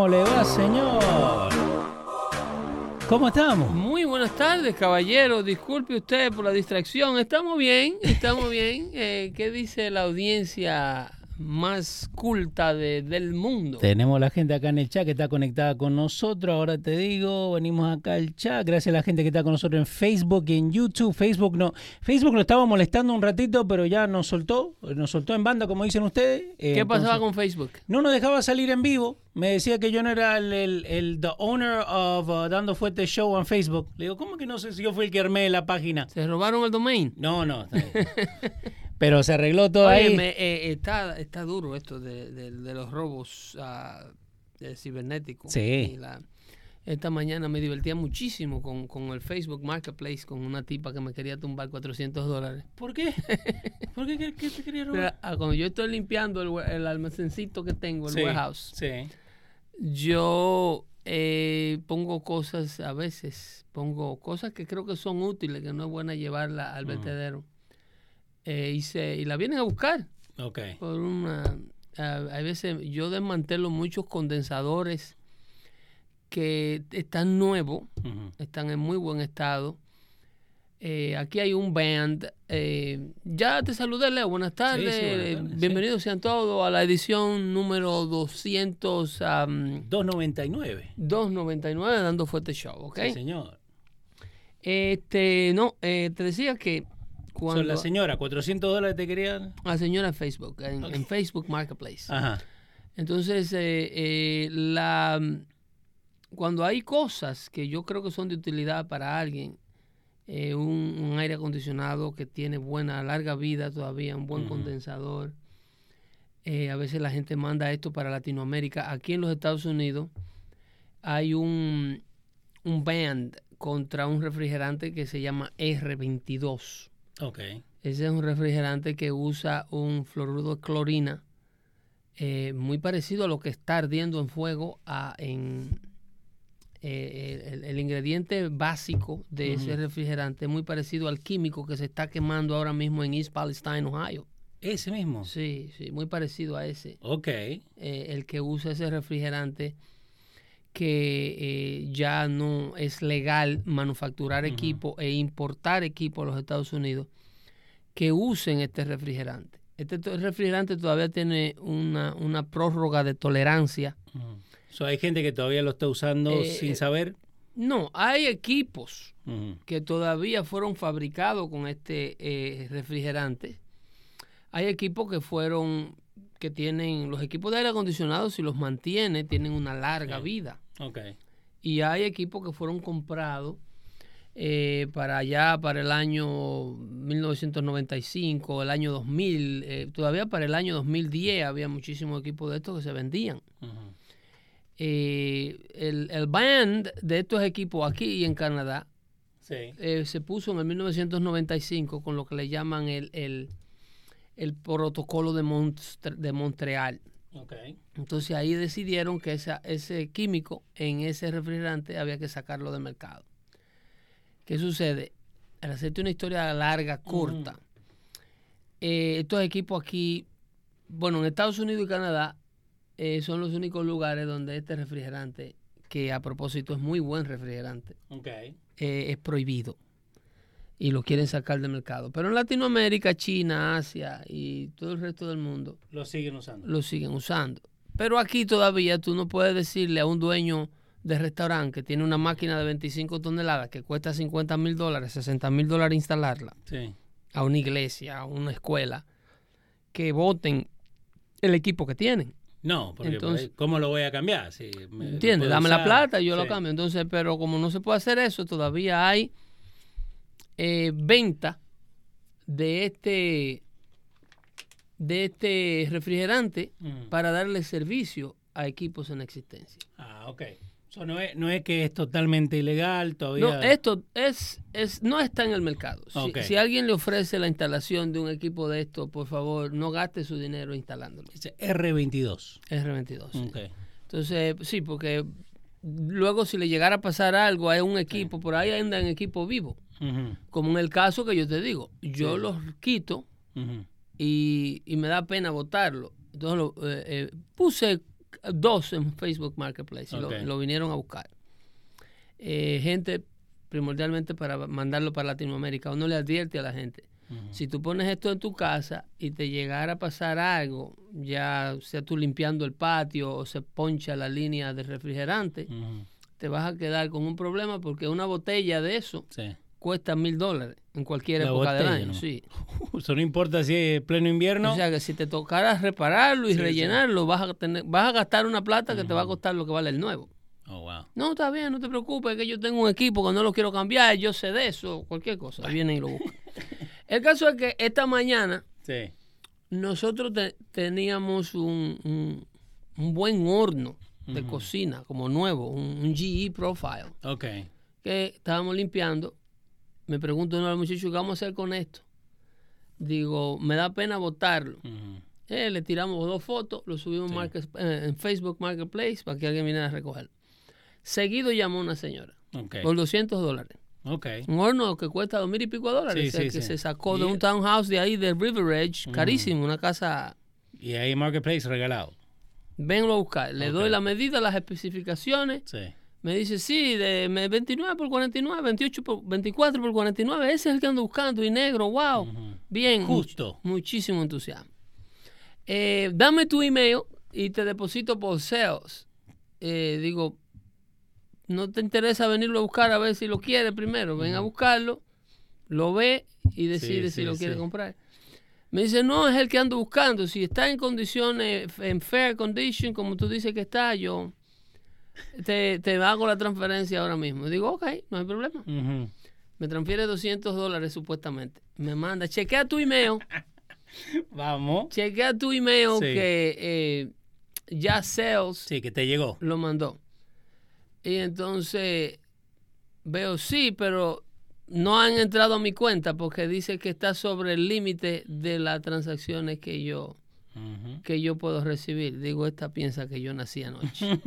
¿Cómo le va, señor? ¿Cómo estamos? Muy buenas tardes, caballero. Disculpe usted por la distracción. Estamos bien, estamos bien. Eh, ¿Qué dice la audiencia más culta de- del mundo? Tenemos la gente acá en el chat que está conectada con nosotros. Ahora te digo, venimos acá al chat. Gracias a la gente que está con nosotros en Facebook y en YouTube. Facebook no, Facebook lo estaba molestando un ratito, pero ya nos soltó, nos soltó en banda, como dicen ustedes. Eh, ¿Qué pasaba entonces, con Facebook? No nos dejaba salir en vivo. Me decía que yo no era el, el, el- the owner of uh, Dando Fuerte Show en Facebook. Le digo, ¿cómo que no sé si yo fui el que armé la página? ¿Se robaron el domain? No, no. está bien. pero se arregló todo ahí. Eh, está, está duro esto de, de- de los robos ah, cibernéticos. Sí. Y la- esta mañana me divertía muchísimo con, con el Facebook Marketplace, con una tipa que me quería tumbar 400 dólares. ¿Por qué? ¿Por qué? ¿Qué, qué te quería robar? Ah, cuando yo estoy limpiando el, almacencito que tengo, el Sí, warehouse, Sí. yo eh, pongo cosas a veces, pongo cosas que creo que son útiles, que no es buena llevarla al vertedero. Eh, y, se, y la vienen a buscar Ok. por una... a- veces yo desmantelo muchos condensadores que están nuevos, están en muy buen estado. Eh, aquí hay un band. eh, ya te saludé, Leo. Buenas tardes. sí, buenas tardes, sí. Bienvenidos sean todos a la edición número 200, am, 2.99. 299 dando fuerte show, ¿ok? Sí, señor. Este, no, eh, te decía que cuando Son la señora, 400 dólares te querían. la señora en Facebook, en, Ok. en Facebook Marketplace. Ajá. Entonces, eh, eh, la, cuando hay cosas que yo creo que son de utilidad para alguien, eh, un, un aire acondicionado que tiene buena, larga vida todavía, un buen condensador, a veces la gente manda esto para Latinoamérica. Aquí en los Estados Unidos hay un, un band contra un refrigerante que se llama R22. Ok. Ese es un refrigerante que usa un fluoruro de clorina eh, muy parecido a lo que está ardiendo en fuego a- en eh, el, el ingrediente básico de ese refrigerante es muy parecido al químico que se está quemando ahora mismo en East Palestine, Ohio. Ese mismo. Sí, sí, muy parecido a ese. Ok. Eh, el que usa ese refrigerante que eh, ya no es legal manufacturar equipo e importar equipo a los Estados Unidos que usen este refrigerante. Este refrigerante todavía tiene una, una prórroga de tolerancia. So, hay gente que todavía lo está usando Eh, sin saber. No, hay equipos que todavía fueron fabricados con este eh, refrigerante. Hay equipos que fueron, que tienen, los equipos de aire acondicionado, si los mantiene, tienen una larga vida. Y hay equipos que fueron comprados eh, para allá, para el año 1995, el año 2000, eh, todavía para el año 2010 había muchísimos equipos de estos que se vendían. Eh, el, el band de estos equipos aquí y en Canadá Sí. eh, se puso en el 1995 con lo que le llaman el, el, el protocolo de, Monstre- de Montreal. Ok. Entonces ahí decidieron que esa- ese químico en ese refrigerante había que sacarlo del mercado. ¿Qué sucede? Al hacerte una historia larga, corta, eh, estos equipos aquí, bueno, en Estados Unidos y Canadá eh, son los únicos lugares donde este refrigerante que a propósito es muy buen refrigerante, eh, es prohibido y lo quieren sacar del mercado. Pero en Latinoamérica, China, Asia y todo el resto del mundo Lo siguen usando. lo siguen usando. Pero aquí todavía tú no puedes decirle a un dueño de restaurante que tiene una máquina de 25 toneladas que cuesta 50 mil dólares, 60 mil dólares instalarla, Sí. a una iglesia, a una escuela, que voten el equipo que tienen. No, porque Entonces- pues, ¿cómo lo voy a cambiar? Si me- ¿Entiendes? Dame la plata y yo lo cambio. Entonces, pero como no se puede hacer eso, todavía hay eh, venta de este de este refrigerante Mm. para darle servicio a equipos en existencia. Ah, ok. So, no, es, no es que es totalmente ilegal todavía. No, esto es, es, no está en el mercado. Si, alguien le ofrece la instalación de un equipo de esto, por favor, no gaste su dinero instalándolo. Dice R22. R22. sí. Ok. Entonces, sí, porque luego si le llegara a pasar algo a un equipo, por ahí anda en equipo vivo. Como en el caso que yo te digo, yo Sí. los quito y, y me da pena votarlo. Entonces lo, eh, eh, puse dos en Facebook Marketplace y lo- vinieron a buscar. Eh, gente primordialmente para mandarlo para Latinoamérica. Uno le advierte a la gente. Si tú pones esto en tu casa y te llegara a pasar algo, ya sea tú limpiando el patio o se poncha la línea de refrigerante, te vas a quedar con un problema porque una botella de eso Sí. Cuesta mil dólares en cualquier La época del año. ¿no? Sí. Eso no importa si es pleno invierno. O sea que si te tocara repararlo y Sí, sí. rellenarlo, vas a tener, vas a gastar una plata que te va a costar lo que vale el nuevo. oh, wow. No, está bien, no te preocupes, que yo tengo un equipo que no lo quiero cambiar, yo sé de eso, cualquier cosa, vienen y lo buscan. El caso es que esta mañana Sí. nosotros te- teníamos un, un- un buen horno de cocina, como nuevo, un, un GE Profile, Ok. que estábamos limpiando. Me pregunto uno de los muchachos, ¿qué vamos a hacer con esto? Digo, me da pena botarlo. Ujú. Eh, le tiramos dos fotos, lo subimos Sí. market- eh, en Facebook Marketplace para que alguien viniera a recogerlo. Seguido llamó una señora por 200 dólares. Un horno que cuesta dos mil y pico de dólares, Sí, que se sacó de un townhouse de ahí de River Edge, carísimo, una casa. Y ahí Marketplace regalado. Venlo a buscar. Le doy la medida, las especificaciones. Sí. Me dice, sí, de me- 29 por 49, 28 por 24 por 49. Ese es el que ando buscando y negro, wow. Bien. Justo. much- muchísimo entusiasmo. Eh, dame tu email y te deposito por sales. Eh, digo, no te interesa venirlo a buscar a ver si lo quiere primero. Ven a buscarlo, lo ve y decide Sí, si lo quiere sí. comprar. Me dice, no, es el que ando buscando. Si está en condiciones, en fair condition, como tú dices que está, yo te, te hago la transferencia ahora mismo. Digo, ok, no hay problema. Me transfiere 200 dólares supuestamente. Me manda, chequea tu email. Vamos. Chequea tu email Sí. que eh, ya Sales Sí, que te llegó. lo mandó. Y entonces veo, sí, pero no han entrado a mi cuenta porque dice que está sobre el límite de las transacciones que yo Que yo puedo recibir. Digo, esta piensa que yo nací anoche.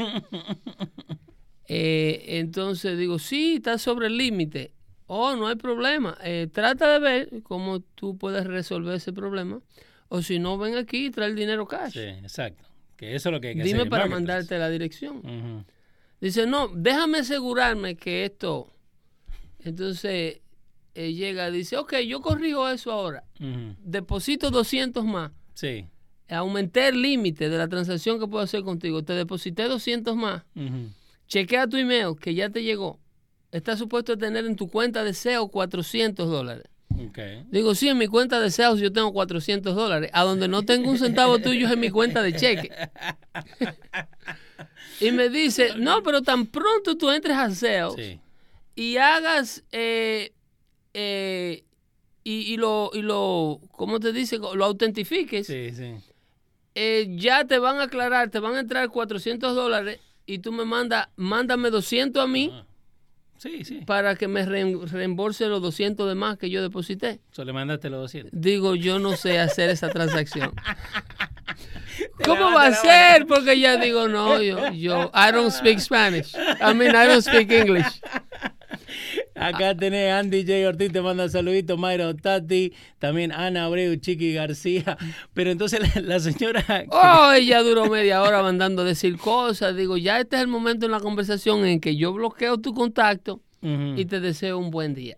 Eh, entonces digo, sí, está sobre el límite. Oh, no hay problema. Eh, trata de ver cómo tú puedes resolver ese problema. O si no, ven aquí y trae el dinero cash. Sí, exacto. Que eso es lo que hay que Dime hacer. para mandarte la dirección. Dice, no, déjame asegurarme que esto. Entonces eh, llega y dice, ok, yo corrijo eso ahora. Ujú. Deposito 200 más. Sí. Aumenté el límite de la transacción que puedo hacer contigo. Te deposité 200 más. Ujú. Chequea tu email que ya te llegó. Está supuesto a tener en tu cuenta de SEO 400 dólares. Digo, sí, en mi cuenta de SEO yo tengo 400 dólares. A donde no tengo un centavo tuyo es en mi cuenta de cheque. y me dice, no, pero tan pronto tú entres a SEO Sí. y hagas eh, eh, y, y lo, y lo, ¿cómo te dice? Lo autentifiques, Sí, sí. Eh, ya te van a aclarar, te van a entrar 400 dólares y tú me mandas, mándame 200 a mí Ah. Sí, sí. para que me re- reembolse los 200 de más que yo deposité. Solo mandaste los 200. Digo, yo no sé hacer esa transacción. ¿Cómo va a ser? Porque ya digo, no, yo, yo, I don't speak Spanish. I mean, I don't speak English. Acá tenés Andy J. Ortiz, te manda saluditos, Mayra Tati, también Ana Abreu, Chiqui García. Pero entonces la, la señora. Oh, ella duró media hora mandando a decir cosas. Digo, ya este es el momento en la conversación en que yo bloqueo tu contacto y te deseo un buen día.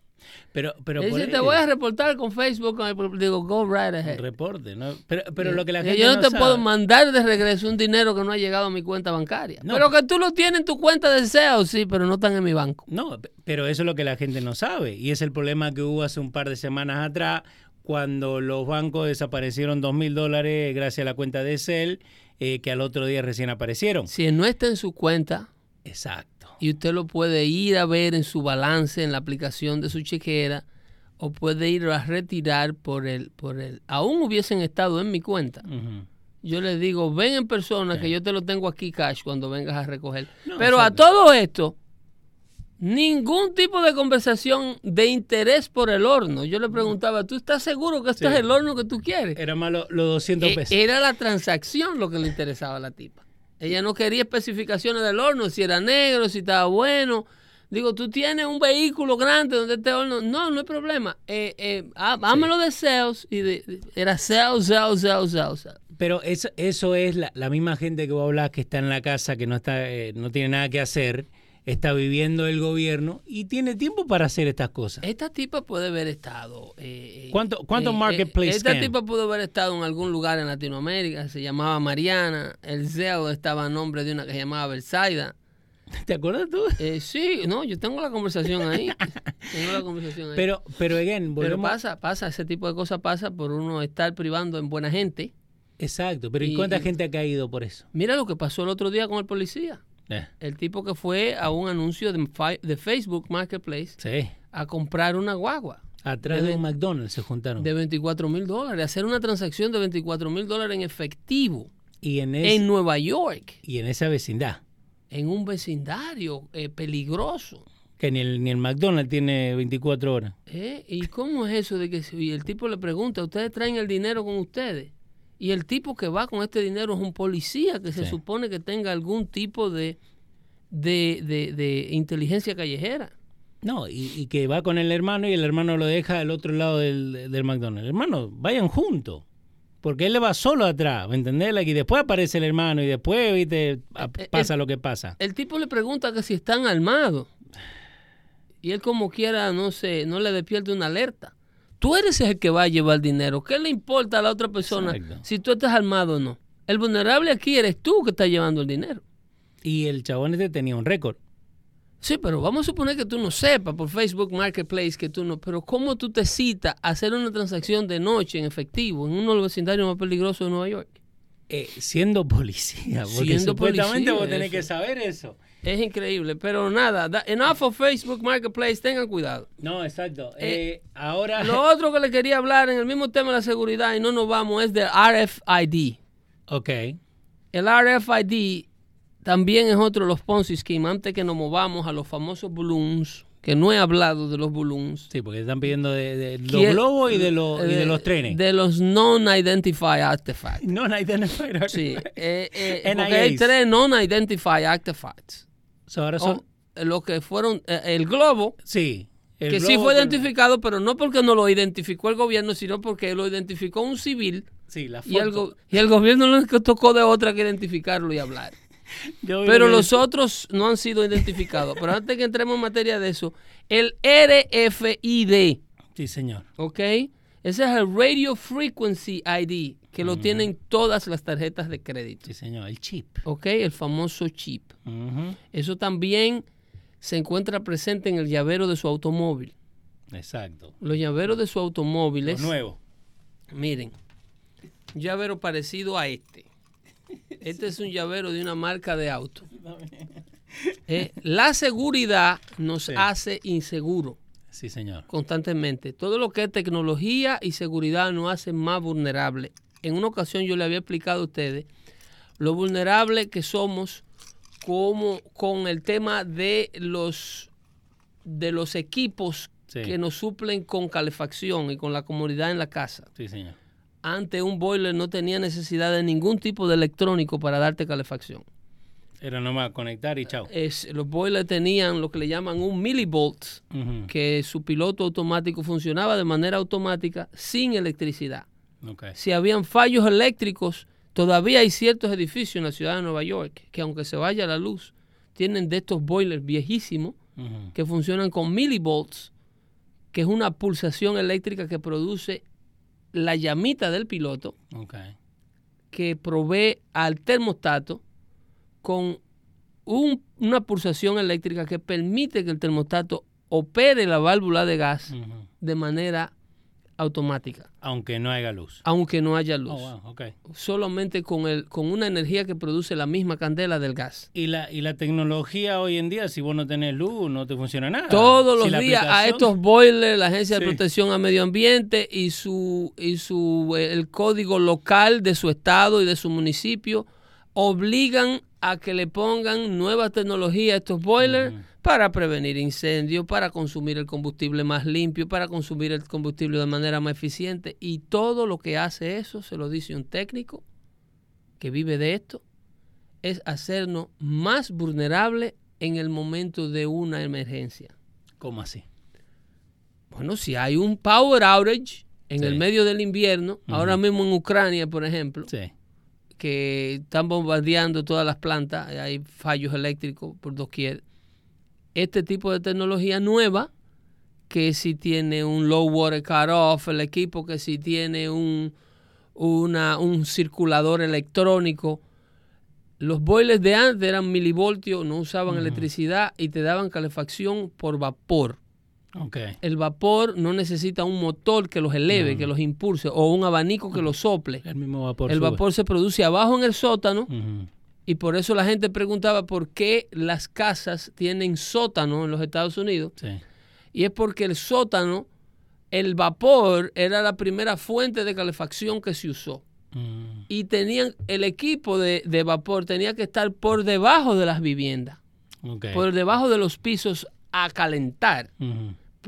Pero, pero por dice, te voy a reportar con Facebook. con el- Digo, go right ahead. reporte, ¿no? Pero, pero Sí. lo que la Que gente yo no, no te sabe- puedo mandar de regreso un dinero que no ha llegado a mi cuenta bancaria. No. Pero que tú lo tienes en tu cuenta de SEO, sí, pero no están en mi banco. No, pe- pero eso es lo que la gente no sabe. Y es el problema que hubo hace un par de semanas atrás, cuando los bancos desaparecieron dos mil dólares gracias a la cuenta de Cel, eh, que al otro día recién aparecieron. Si no está en su cuenta Exacto. Y usted lo puede ir a ver en su balance en la aplicación de su chequera o puede ir a retirar por el, por el, aún hubiesen estado en mi cuenta. Yo les digo, ven en persona que yo te lo tengo aquí cash cuando vengas a recoger. No, Pero a todo esto, ningún tipo de conversación de interés por el horno. Yo le preguntaba, ¿tú estás seguro que este Sí. es el horno que tú quieres? Era más lo- los 200 Eh, pesos. Era la transacción lo que le interesaba a la tipa. Ella no quería especificaciones del horno, si era negro, si estaba bueno. Digo, tú tienes un vehículo grande donde este horno. No, no hay problema. Eh, eh, há- hámelo de sales. Y de, de- era sales, sales, sales. sales. Pero eso, eso es la, la misma gente que vos hablas que está en la casa, que no, está, eh, no tiene nada que hacer, está viviendo el gobierno y tiene tiempo para hacer estas cosas. Esta tipa puede haber estado. eh, ¿Cuánto- cuánto eh, marketplace Esta scam? tipa pudo haber estado en algún lugar en Latinoamérica. Se llamaba Mariana. El CEO estaba a nombre de una que se llamaba Belsaida. ¿Te acuerdas tú? Eh, sí, no, yo tengo la conversación ahí. tengo la conversación ahí. Pero, pero again, Pero pasa, pasa, ese tipo de cosas pasa por uno estar privando en buena gente. Exacto, pero ¿y, Y- cuánta y- gente ha caído por eso? Mira lo que pasó el otro día con el policía. Eh, El tipo que fue a un anuncio de, de Facebook Marketplace sí. a comprar una guagua Atrás De de un McDonald's se juntaron. de 24 mil dólares, hacer una transacción de 24 mil dólares en efectivo y, en es- en Nueva York, y en esa vecindad. en un vecindario eh, peligroso. Que ni el, ni el McDonald's tiene 24 horas. ¿Eh? ¿Y cómo es eso de que si- y el tipo le pregunta, ¿ustedes traen el dinero con ustedes? Y el tipo que va con este dinero es un policía que se Sí. supone que tenga algún tipo de, de, de- de inteligencia callejera. No, y, y que va con el hermano y el hermano lo deja al otro lado del, del McDonald's. Hermano, vayan juntos. Porque él le va solo atrás, ¿me entendés? Y después aparece el hermano y después, viste, a- eh, pasa lo que pasa. El tipo le pregunta que si están armados. Y él como quiera, no sé, no le despierte una alerta. Tú eres el que va a llevar dinero. ¿Qué le importa a la otra persona Exacto. si tú estás armado o no? El vulnerable aquí eres tú que estás llevando el dinero. Y el chabón este tenía un récord. Sí, pero vamos a suponer que tú no sepas por Facebook Marketplace que tú no. Pero ¿cómo tú te citas a hacer una transacción de noche en efectivo en uno de los vecindarios más peligrosos de Nueva York? Eh, siendo policía, porque Siendo supuestamente policía, vos tenés eso. que saber eso. Es increíble, pero nada, da- enough of Facebook Marketplace, tengan cuidado. No, exacto. Eh, Eh, ahora, Lo otro que le quería hablar en el mismo tema de la seguridad y no nos vamos es del RFID. ok, El RFID también es otro de los Ponzi Scheme. Antes que nos movamos a los famosos balloons, que no he hablado de los balloons. sí, porque están pidiendo de, de los ¿Quién- globos y de, los y de los trenes. De los non-identified artifacts. no identified Sí, eh, eh, porque hay tres non-identified artifacts. So, ahora son, O, eh, lo que fueron, eh, el globo, sí. el que sí fue con- identificado, pero no porque no lo identificó el gobierno, sino porque lo identificó un civil Sí, la y el, foto. y el gobierno no le tocó de otra que identificarlo y hablar. Pero los otros no han sido identificados. Pero antes que entremos en materia de eso, el RFID, Sí, señor. ¿ok? Ese es el Radio Frequency ID, que lo tienen todas las tarjetas de crédito, Sí, señor. El chip. ¿ok? El famoso chip. Eso también se encuentra presente en el llavero de su automóvil. Exacto. Los llaveros de su automóvil Lo es, nuevo. miren, un llavero parecido a este. Este es un llavero de una marca de auto. Eh, la seguridad nos Sí. hace inseguros Sí, señor. constantemente. Todo lo que es tecnología y seguridad nos hace más vulnerables. En una ocasión yo le había explicado a ustedes lo vulnerable que somos como con el tema de los de los equipos Sí. que nos suplen con calefacción y con la comodidad en la casa. Sí, señor. Antes un boiler no tenía necesidad de ningún tipo de electrónico para darte calefacción. Era nomás conectar y chao. Es, los boilers tenían lo que le llaman un millivolt, que su piloto automático funcionaba de manera automática sin electricidad. Si habían fallos eléctricos, todavía hay ciertos edificios en la ciudad de Nueva York que aunque se vaya la luz, tienen de estos boilers viejísimos que funcionan con millivolts, que es una pulsación eléctrica que produce la llamita del piloto que provee al termostato con un- una pulsación eléctrica que permite que el termostato opere la válvula de gas de manera automática, Aunque no haya luz. aunque no haya luz. Oh, wow. Solamente con, el, con una energía que produce la misma candela del gas. Y la, y la tecnología hoy en día, si vos no tenés luz, no te funciona nada. Todos Si los días a estos boilers, la Agencia de. Protección al Medio Ambiente y su y su eh, el código local de su estado y de su municipio obligan a que le pongan nueva tecnología a estos boilers para prevenir incendios, para consumir el combustible más limpio, para consumir el combustible de manera más eficiente y todo lo que hace eso, se lo dice un técnico que vive de esto, es hacernos más vulnerables en el momento de una emergencia. ¿Cómo así? Bueno, si hay un power outage en Sí. el medio del invierno, ahora mismo en Ucrania, por ejemplo, Sí. Que están bombardeando todas las plantas, hay fallos eléctricos por doquier. Este tipo de tecnología nueva, que si tiene un low water cutoff, el equipo que si tiene un, una- un circulador electrónico. Los boilers de antes eran milivoltios, no usaban electricidad y te daban calefacción por vapor. El vapor no necesita un motor que los eleve, que los impulse, o un abanico que los sople. El mismo vapor. El sube. vapor se produce abajo en el sótano y por eso la gente preguntaba por qué las casas tienen sótano en los Estados Unidos. Sí. Y es porque el sótano, el vapor era la primera fuente de calefacción que se usó. Mm. Y tenían el equipo de, de vapor tenía que estar por debajo de las viviendas, por debajo de los pisos a calentar.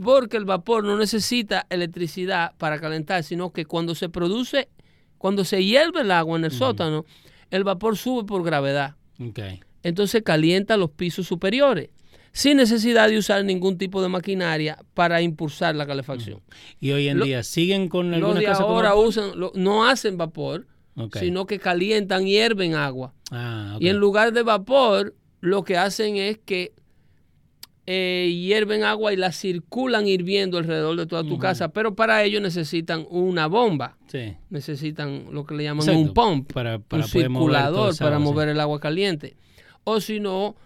Porque el vapor no necesita electricidad para calentar, sino que cuando se produce, cuando se hierve el agua en el sótano, el vapor sube por gravedad. Ok. Entonces calienta los pisos superiores, sin necesidad de usar ningún tipo de maquinaria para impulsar la calefacción. Y hoy en Lo- día, ¿siguen con Los algunas de casas con ahora usan, lo- no hacen vapor, sino que calientan, hierven agua. Ah. Y en lugar de vapor, lo que hacen es que eh, hierven agua y la circulan hirviendo alrededor de toda tu casa, pero para ello necesitan una bomba. Sí. Necesitan lo que le llaman Exacto, un pump, para- para un mover circulador esa para agua, sí. mover el agua caliente. O si no,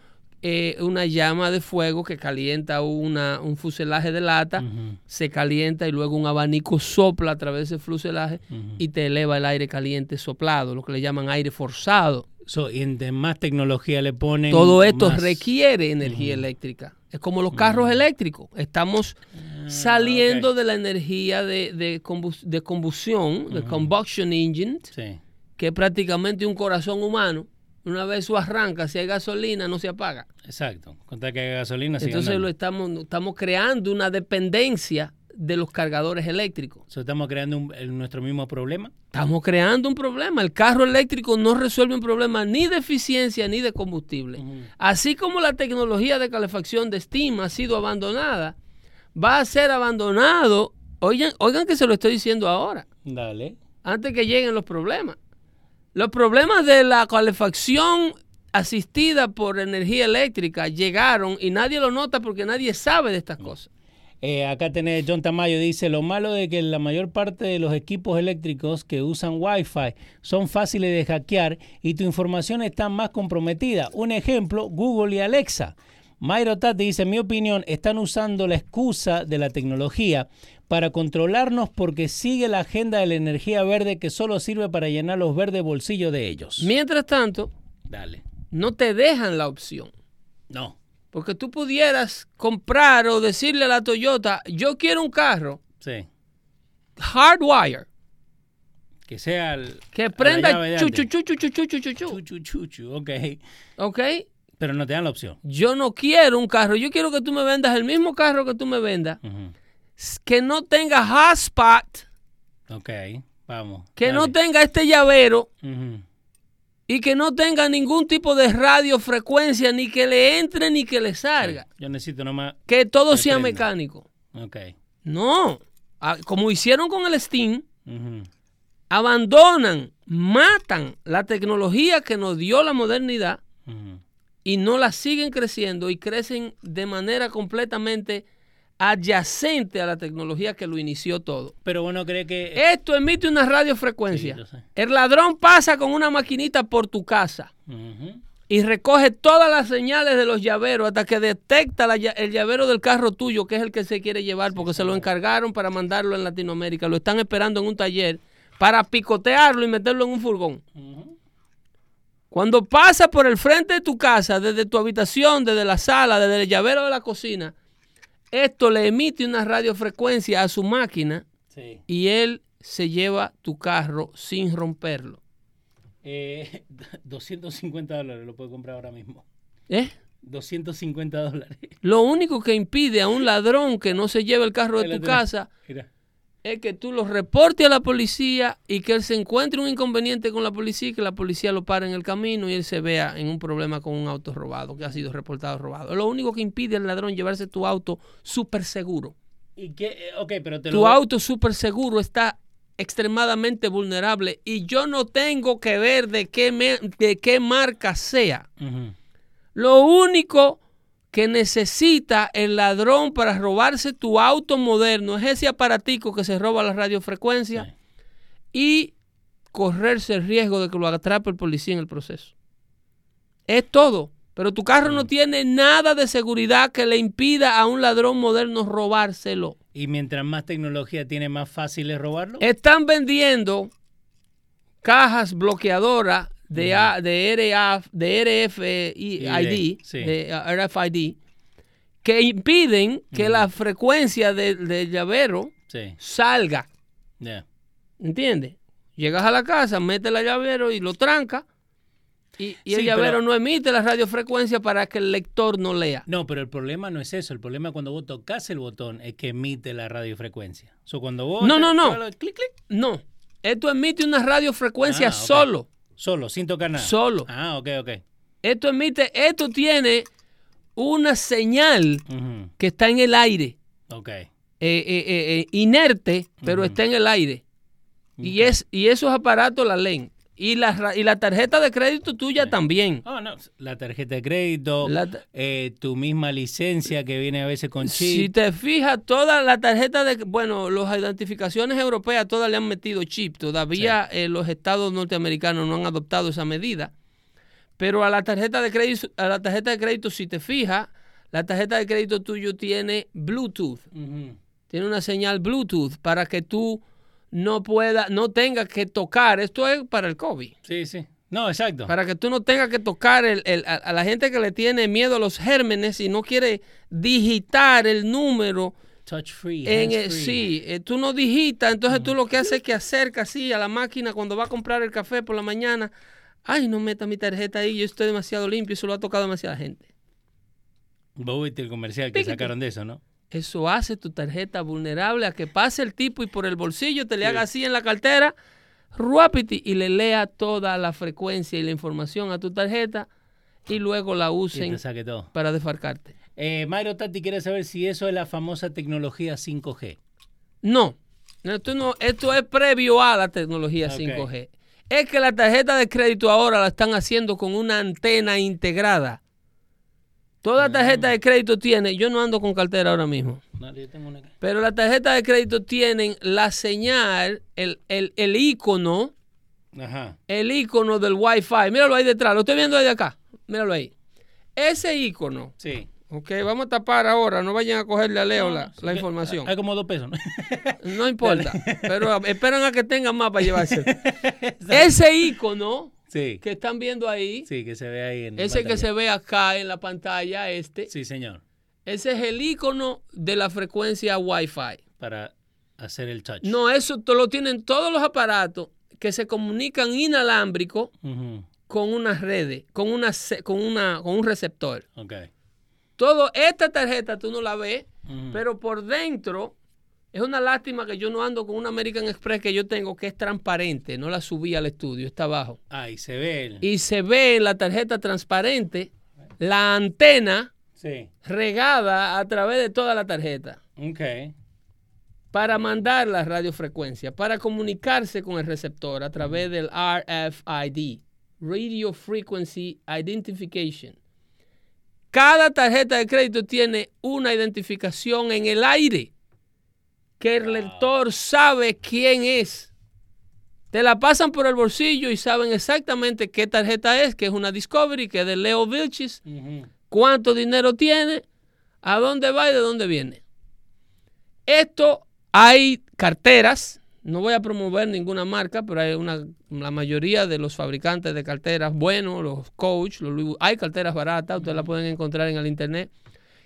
eh, una llama de fuego que calienta una, un fuselaje de lata, se calienta y luego un abanico sopla a través de ese fuselaje y te eleva el aire caliente soplado, lo que le llaman aire forzado. So, y entre más tecnología le ponen. Todo esto más- requiere energía eléctrica. Es como los carros eléctricos. Estamos saliendo Ah, ok. de la energía de, de, combus- de combustión, de combustion engine, Sí. que es prácticamente un corazón humano. Una vez eso arranca, si hay gasolina, no se apaga. Exacto. Contar que hay gasolina. Entonces lo estamos, estamos creando una dependencia de los cargadores eléctricos. So, estamos creando un- el- nuestro mismo problema. Estamos creando un problema. El carro eléctrico no resuelve un problema ni de eficiencia ni de combustible. Así como la tecnología de calefacción de Steam ha sido abandonada, va a ser abandonado. Oigan, oigan que se lo estoy diciendo ahora, Dale. antes que lleguen los problemas. Los problemas de la calefacción asistida por energía eléctrica llegaron y nadie lo nota porque nadie sabe de estas cosas. Eh, acá tenés John Tamayo, dice, lo malo de que la mayor parte de los equipos eléctricos que usan Wi-Fi son fáciles de hackear y tu información está más comprometida. Un ejemplo, Google y Alexa. Mayro Tati dice, en mi opinión, están usando la excusa de la tecnología para controlarnos porque sigue la agenda de la energía verde que solo sirve para llenar los verdes bolsillos de ellos. Mientras tanto, Dale. no te dejan la opción. No. Porque tú pudieras comprar o decirle a la Toyota, yo quiero un carro Sí. hardwire Que sea el, que prenda llave de chu, antes. chu, chu, chu, chu, chu, chu, chu, chu. Chu, chu, chu, chu, Ok. ¿Ok? Pero no te dan la opción. Yo no quiero un carro. Yo quiero que tú me vendas el mismo carro que tú me vendas, que no tenga hotspot, Ok. Vamos. que no tenga este llavero. Y que no tenga ningún tipo de radiofrecuencia, ni que le entre ni que le salga. Yo necesito nomás. Que todo sea prenda. mecánico. Ok. No. Como hicieron con el Steam, abandonan, matan la tecnología que nos dio la modernidad y no la siguen creciendo y crecen de manera completamente adyacente a la tecnología que lo inició todo. Pero bueno, cree que. Esto emite una radiofrecuencia. Sí. El ladrón pasa con una maquinita por tu casa y recoge todas las señales de los llaveros hasta que detecta la el llavero del carro tuyo, que es el que se quiere llevar, porque se lo encargaron para mandarlo en Latinoamérica. Lo están esperando en un taller para picotearlo y meterlo en un furgón. Cuando pasa por el frente de tu casa, desde tu habitación, desde la sala, desde el llavero de la cocina, esto le emite una radiofrecuencia a su máquina Sí. y él se lleva tu carro sin romperlo. Eh, 250 dólares lo puedo comprar ahora mismo. ¿Eh? 250 dólares. Lo único que impide a un ladrón que no se lleve el carro de tu casa Mira. Es que tú lo reportes a la policía y que él se encuentre un inconveniente con la policía y que la policía lo pare en el camino y él se vea en un problema con un auto robado, que ha sido reportado robado. Es lo único que impide al ladrón llevarse tu auto súper seguro. ¿Y qué? Eh, Ok, pero te Tu auto súper seguro está extremadamente vulnerable y yo no tengo que ver de qué, me- de qué marca sea. Lo único que necesita el ladrón para robarse tu auto moderno es ese aparatico que se roba la radiofrecuencia Sí. y correrse el riesgo de que lo atrape el policía en el proceso. Es todo. Pero tu carro Mm. no tiene nada de seguridad que le impida a un ladrón moderno robárselo. Y mientras más tecnología tiene, más fácil es robarlo. Están vendiendo cajas bloqueadoras de, A- de, RF, de RFID, Sí. de RFID, que impiden que la frecuencia de- del llavero Sí. salga. Ya. ¿Entiendes? Llegas a la casa, metes el llavero y lo tranca. Y, y el llavero pero- no emite la radiofrecuencia para que el lector no lea. No, pero el problema no es eso. El problema cuando vos tocas el botón es que emite la radiofrecuencia. O cuando vos No, no, no. clic, clic, No. Esto emite una radiofrecuencia Ah, solo. Solo, sin tocar nada. Solo. Ah, ok, ok. Esto emite, esto tiene una señal que está en el aire, Ok. eh, eh, eh, inerte, pero está en el aire. Y, es, y esos aparatos la leen. Y la, y la tarjeta de crédito tuya también. Oh, no. La tarjeta de crédito, ta- eh, tu misma licencia que viene a veces con Si chip. te fijas, toda la tarjeta de, bueno, las identificaciones europeas todas le han metido chip. Todavía eh, los estados norteamericanos no han adoptado esa medida. Pero a la tarjeta de crédito, a la tarjeta de crédito, si te fijas, la tarjeta de crédito tuyo tiene Bluetooth. Tiene una señal Bluetooth para que tú no puedas, no tengas que tocar. Esto es para el COVID. Sí, sí. No, exacto. Para que tú no tengas que tocar el- el- a, a la gente que le tiene miedo a los gérmenes y no quiere digitar el número Touch free. en el- hands-free. sí, eh, tú no digitas, entonces tú lo que haces es que acercas así a la máquina cuando va a comprar el café por la mañana. Ay, no meta mi tarjeta ahí, yo estoy demasiado limpio, eso lo ha tocado demasiada gente. Vos viste el comercial que Píquete. sacaron de eso, ¿no? Eso hace tu tarjeta vulnerable a que pase el tipo y por el bolsillo te le haga así en la cartera, ruapiti, y le lea toda la frecuencia y la información a tu tarjeta y luego la usen para desfarcarte. Eh, Mayro Tati quiere saber si eso es la famosa tecnología 5G. No, esto, no, esto es previo a la tecnología Ok. 5G. Es que la tarjeta de crédito ahora la están haciendo con una antena integrada. Toda tarjeta de crédito tiene, yo no ando con cartera ahora mismo, pero la tarjeta de crédito tienen la señal, el, el, el icono, Ajá. el icono del Wi-Fi. Míralo ahí detrás, lo estoy viendo ahí de acá. Míralo ahí. Ese icono, Sí. ok, vamos a tapar ahora, no vayan a cogerle a Leo la, la información. Hay como dos pesos, ¿no? No importa, pero esperan a que tengan más para llevarse. Ese icono sí. que están viendo ahí, Sí, que se ve ahí en ese que se ve acá en la pantalla, este, Sí, señor. ese es el icono de la frecuencia Wi-Fi. Para hacer el touch. No, eso lo tienen todos los aparatos que se comunican inalámbrico con unas redes, con, una, con, una, con un receptor. Ok. Todo, esta tarjeta tú no la ves, pero por dentro Es una lástima que yo no ando con una American Express que yo tengo que es transparente. No la subí al estudio, está abajo. Ah, y se ve. el- Y se ve en la tarjeta transparente la antena Sí. regada a través de toda la tarjeta Ok. para mandar la radiofrecuencia, para comunicarse con el receptor a través del RFID, Radio Frequency Identification. Cada tarjeta de crédito tiene una identificación en el aire que el lector sabe quién es. Te la pasan por el bolsillo y saben exactamente qué tarjeta es, que es una Discovery, que es de Leo Vilchis, cuánto dinero tiene, a dónde va y de dónde viene. Esto hay carteras, no voy a promover ninguna marca, pero hay una, la mayoría de los fabricantes de carteras, buenos, los Coach, los Louis hay carteras baratas, ustedes las pueden encontrar en el internet,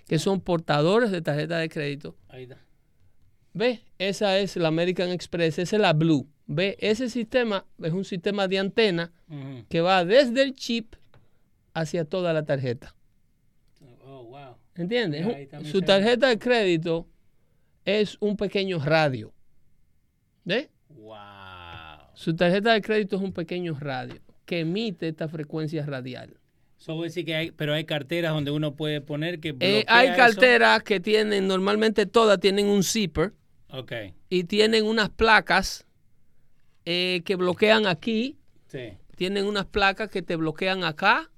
que son portadores de tarjeta de crédito. Ahí está. ¿Ve? Esa es la American Express, esa es la Blue. ¿Ve? Ese sistema es un sistema de antena que va desde el chip hacia toda la tarjeta. Oh, wow. ¿Entiendes? Su tarjeta de crédito es un pequeño radio. ¿Ve? Wow. Su tarjeta de crédito es un pequeño radio que emite esta frecuencia radial. So, decir que hay, pero hay carteras donde uno puede poner que Eh, hay eso. carteras que tienen, normalmente todas tienen un zipper Ok. y tienen unas placas eh, que bloquean aquí, Sí. tienen unas placas que te bloquean acá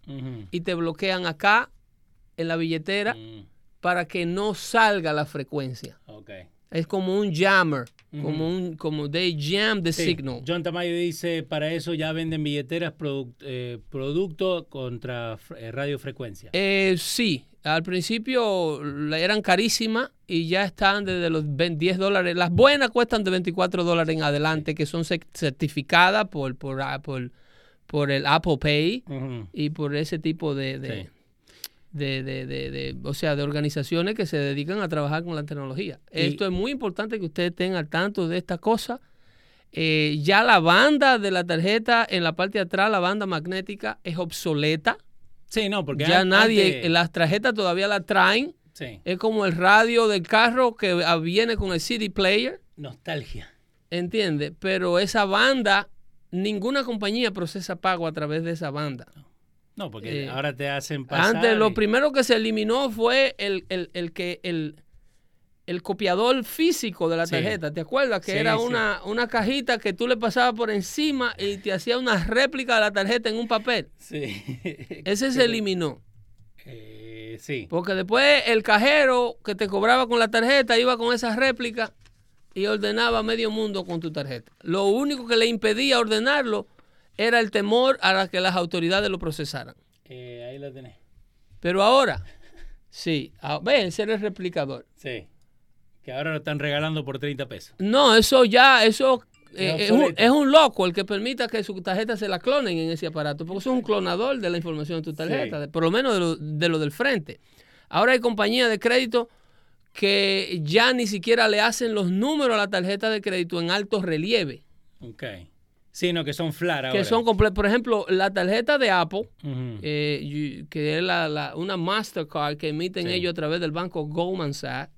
y te bloquean acá en la billetera Mm, para que no salga la frecuencia. Ok. Es como un jammer, como un como they jam the Sí, signal. John Tamayo dice, para eso ya venden billeteras produ- eh, producto contra eh, radiofrecuencia. Eh, sí, al principio eran carísimas y ya están desde los 20 10 dólares. Las buenas cuestan de 24 dólares en adelante, que son cer- certificadas por, por, Apple, por el Apple Pay y por ese tipo de, de, Sí. de, de- de- de- o sea, de organizaciones que se dedican a trabajar con la tecnología. Y- Esto es muy importante que ustedes estén al tanto de esta cosa. Eh, ya la banda de la tarjeta en la parte de atrás, la banda magnética, es obsoleta. Sí, no, porque Ya nadie, antes- las tarjetas todavía la traen. Sí. Es como el radio del carro que viene con el CD player, Nostalgia. ¿entiendes? Pero esa banda, ninguna compañía procesa pago a través de esa banda. No, porque Eh, ahora te hacen pasar. Antes lo primero que se eliminó fue el, el- el que el, el copiador físico de la Sí. tarjeta. ¿Te acuerdas? Que Sí, era sí. una, una cajita que tú le pasabas por encima y te hacía una réplica de la tarjeta en un papel. Sí. Ese se eliminó. Eh, sí. Porque después el cajero que te cobraba con la tarjeta iba con esa réplica y ordenaba medio mundo con tu tarjeta. Lo único que le impedía ordenarlo era el temor a la que las autoridades lo procesaran. Eh, ahí lo tenés. Pero ahora, sí, a- ve, ese era el replicador. Sí. Que ahora lo están regalando por 30 pesos. No, eso ya, eso eh, Es un, es un loco el que permita que su tarjeta se la clonen en ese aparato, porque eso es un clonador de la información de tu tarjeta, Sí. de- por lo menos de lo, de lo del frente. Ahora hay compañías de crédito que ya ni siquiera le hacen los números a la tarjeta de crédito en alto relieve, Ok. Sí, no, que son flat ahora. que son comple- por ejemplo, la tarjeta de Apple, eh, que es la, la- una Mastercard que emiten Sí. ellos a través del banco Goldman Sachs.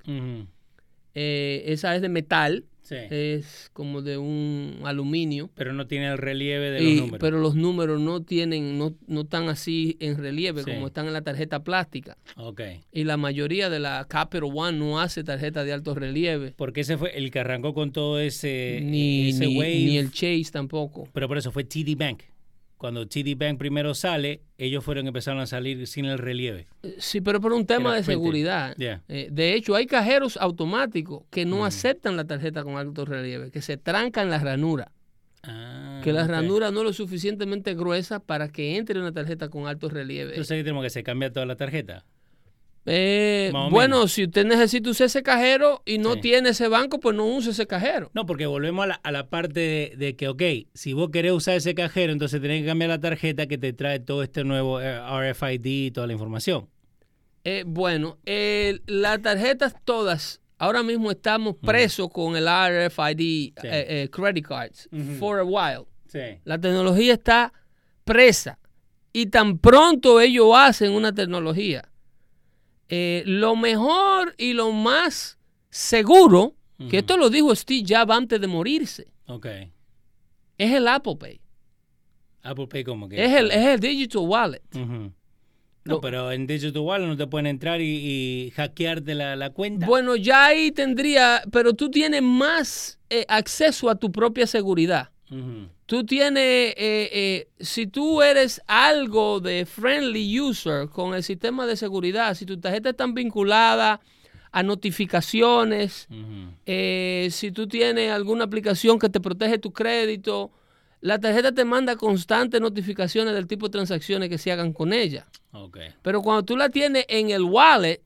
Eh, esa es de metal, Sí. es como de un aluminio. pero no tiene el relieve de Y- los números. Pero los números no tienen, no, no están así en relieve Sí. como están en la tarjeta plástica. Ok. Y la mayoría de la Capital One no hace tarjeta de alto relieve. Porque ese fue el que arrancó con todo ese, Ni, ese ni, wave. ni el Chase tampoco. Pero por eso fue TD Bank. Cuando TD Bank primero sale, ellos fueron empezaron a salir sin el relieve. Sí, pero por un tema de seguridad. Eh, de hecho, hay cajeros automáticos que no aceptan la tarjeta con alto relieve, que se trancan la ranura. Ah, que la ok. ranura no es lo suficientemente gruesa para que entre una tarjeta con alto relieve. Entonces ahí tenemos que se cambia toda la tarjeta. Eh, bueno, menos. si usted necesita usar ese cajero y no Sí. tiene ese banco, pues no use ese cajero. No, porque volvemos a la, a la parte de, de que, ok, si vos querés usar ese cajero, entonces tenés que cambiar la tarjeta que te trae todo este nuevo eh, RFID y toda la información. Eh, bueno, eh, las tarjetas todas, ahora mismo estamos presos con el RFID eh, credit cards for a while. Sí. La tecnología está presa y tan pronto ellos hacen una tecnología, eh, lo mejor y lo más seguro que esto lo dijo Steve Jobs antes de morirse, Ok. es el Apple Pay. Apple Pay como que... Es el, es el Digital Wallet. No, pero en Digital Wallet no te pueden entrar y, y hackearte la, la cuenta. Bueno, ya ahí tendría, pero tú tienes más eh, acceso a tu propia seguridad. Tú tienes, eh, eh, si tú eres algo de friendly user con el sistema de seguridad, si tu tarjeta está vinculada a notificaciones, eh, si tú tienes alguna aplicación que te protege tu crédito, la tarjeta te manda constantes notificaciones del tipo de transacciones que se hagan con ella. Ok. Pero cuando tú la tienes en el wallet,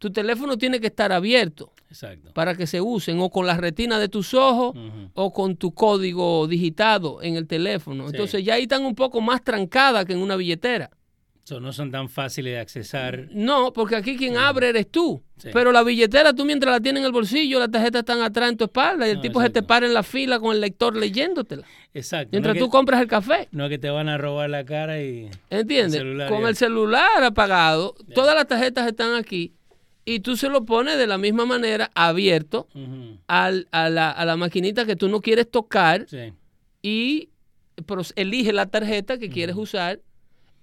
tu teléfono tiene que estar abierto Exacto. para que se usen o con la retina de tus ojos o con tu código digitado en el teléfono. Sí. Entonces ya ahí están un poco más trancadas que en una billetera. So, no son tan fáciles de accesar. No, porque aquí quien abre eres tú. Sí. Pero la billetera tú mientras la tienes en el bolsillo, las tarjetas están atrás en tu espalda y el No, tipo se te para en la fila con el lector leyéndotela. Exacto. Mientras no, tú que, compras el café. no es que te van a robar la cara y... ¿Entiendes? El con ya. el celular apagado, todas las tarjetas están aquí y tú se lo pones de la misma manera abierto al- a, la, a la maquinita que tú no quieres tocar Sí. y elige la tarjeta que quieres usar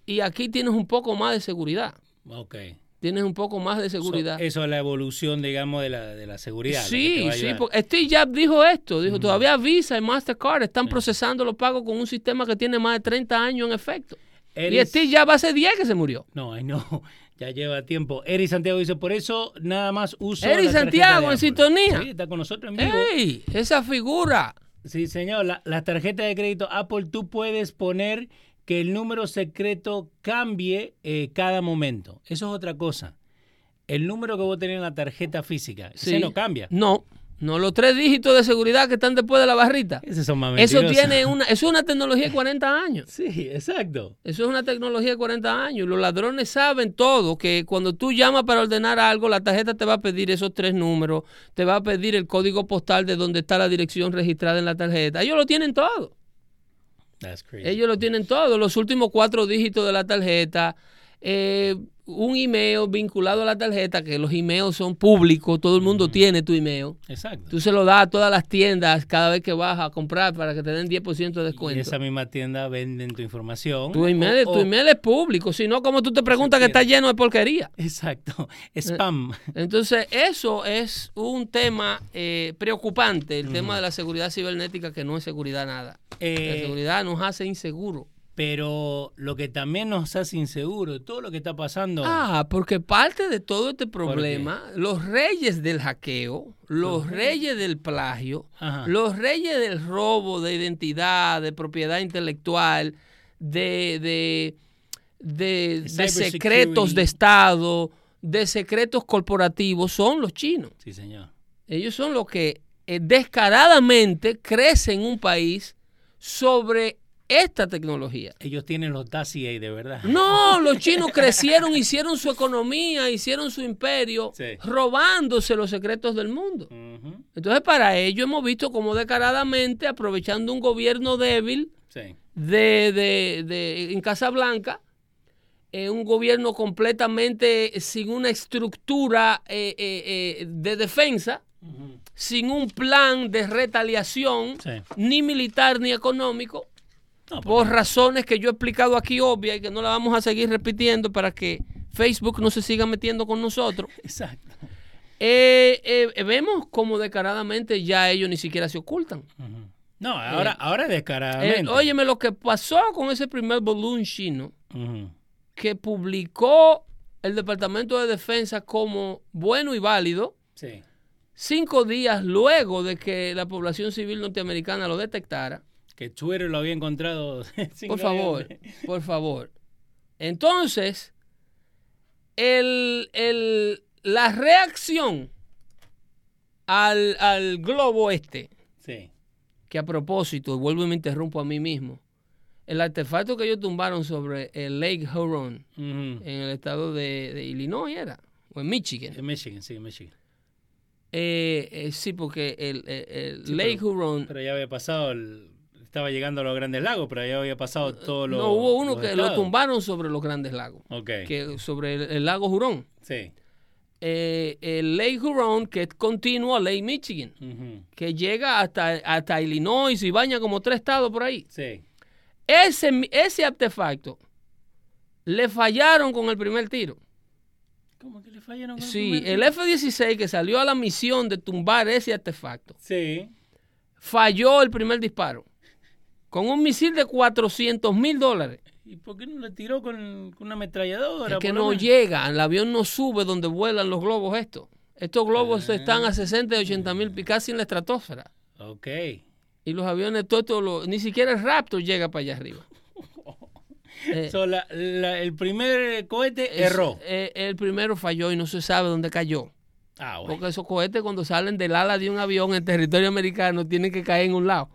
y aquí tienes un poco más de seguridad. Ok. Tienes un poco más de So, seguridad. eso es la evolución, digamos, de la, de la seguridad. sí, sí, porque Steve Jobs dijo esto, dijo, todavía Visa y Mastercard están procesando los pagos con un sistema que tiene más de 30 años en efecto. Y Eris- Steve Jobs hace 10 que se murió. No, ay no, ya lleva tiempo. Eri Santiago dice, por eso nada más uso Eri Santiago, en Apple". sintonía. Sí, está con nosotros en vivo. ¡Ey! Esa figura. Sí, señor, la, la tarjeta de crédito Apple tú puedes poner que el número secreto cambie eh, cada momento. Eso es otra cosa. El número que vos tenés en la tarjeta física, ese Sí. no cambia. No, no, los tres dígitos de seguridad que están después de la barrita. Esos son más Eso tiene una, eso es una tecnología de 40 años. Sí, exacto. Eso es una tecnología de 40 años. Los ladrones saben todo, que cuando tú llamas para ordenar algo, la tarjeta te va a pedir esos tres números, te va a pedir el código postal de donde está la dirección registrada en la tarjeta. Ellos lo tienen todo. That's crazy. Ellos lo tienen todo. Los últimos cuatro dígitos de la tarjeta, eh, un email vinculado a la tarjeta, que los emails son públicos, todo el mundo tiene tu email. Exacto. Tú se lo das a todas las tiendas cada vez que vas a comprar para que te den 10% de y descuento. esa misma tienda venden tu información. Tu email, o- tu email es público, si no, como tú te preguntas que está lleno de porquería. Exacto. Spam. Entonces, eso es un tema eh, preocupante, el tema de la seguridad cibernética, que no es seguridad nada. la Eh, seguridad nos hace inseguros. Pero lo que también nos hace inseguro, todo lo que está pasando. Ah, porque parte de todo este problema, los reyes del hackeo, los reyes del plagio, Ajá. los reyes del robo de identidad, de propiedad intelectual, de, de, de- secretos de Estado, de secretos corporativos, son los chinos. Sí, señor. Ellos son los que eh, descaradamente crecen un país sobre esta tecnología. Ellos tienen los dossiers de verdad. No, los chinos crecieron, hicieron su economía, hicieron su imperio, Sí. robándose los secretos del mundo. Entonces, para ello hemos visto cómo descaradamente, aprovechando un gobierno débil Sí. de, de- de- en Casablanca, eh, un gobierno completamente sin una estructura eh, eh, eh, de defensa, sin un plan de retaliación, Sí. ni militar ni económico, No, por razones que yo he explicado aquí obvias y que no la vamos a seguir repitiendo para que Facebook no se siga metiendo con nosotros. Exacto. Eh, eh, vemos como descaradamente ya ellos ni siquiera se ocultan. No, ahora, ahora descaradamente. Eh, óyeme, lo que pasó con ese primer balloon chino que publicó el Departamento de Defensa como bueno y válido, Sí. cinco días luego de que la población civil norteamericana lo detectara. Que Twitter lo había encontrado. sin Por favor, por favor. Entonces, el, el- la reacción al, al globo este, Sí. que a propósito, vuelvo y me interrumpo a mí mismo, el artefacto que ellos tumbaron sobre el Lake Huron en el estado de, de Illinois era, o en Michigan. En Michigan, sí, en Michigan. Eh, eh, sí, porque el, el- el Sí, Lake pero- Huron, Pero ya había pasado, el- estaba llegando a los Grandes Lagos, pero ya había pasado todo lo. no hubo uno que lo tumbaron sobre los grandes lagos, Ok. que sobre el, el lago Hurón. Sí. eh, el Lake Huron, que es continuo a Lake Michigan, que llega hasta, hasta Illinois y baña como tres estados por ahí. Sí. Ese, ese artefacto le fallaron con el primer tiro. ¿Cómo que le fallaron con Sí, primer el tiro? F-16 que salió a la misión de tumbar ese artefacto, Sí. falló el primer disparo con un misil de 400 mil dólares. ¿Y por qué no le tiró con, con una ametralladora? Es que no llega, el avión no sube donde vuelan los globos estos. Estos globos están a 60 y 80 mil, casi en la estratosfera. Ok. Y los aviones, todo, esto lo- ni siquiera el Raptor llega para allá arriba. Eh, So, la- la- el primer cohete es- erró. eh, el primero falló y no se sabe dónde cayó. Ah, bueno. Porque esos cohetes cuando salen del ala de un avión en territorio americano tienen que caer en un lado.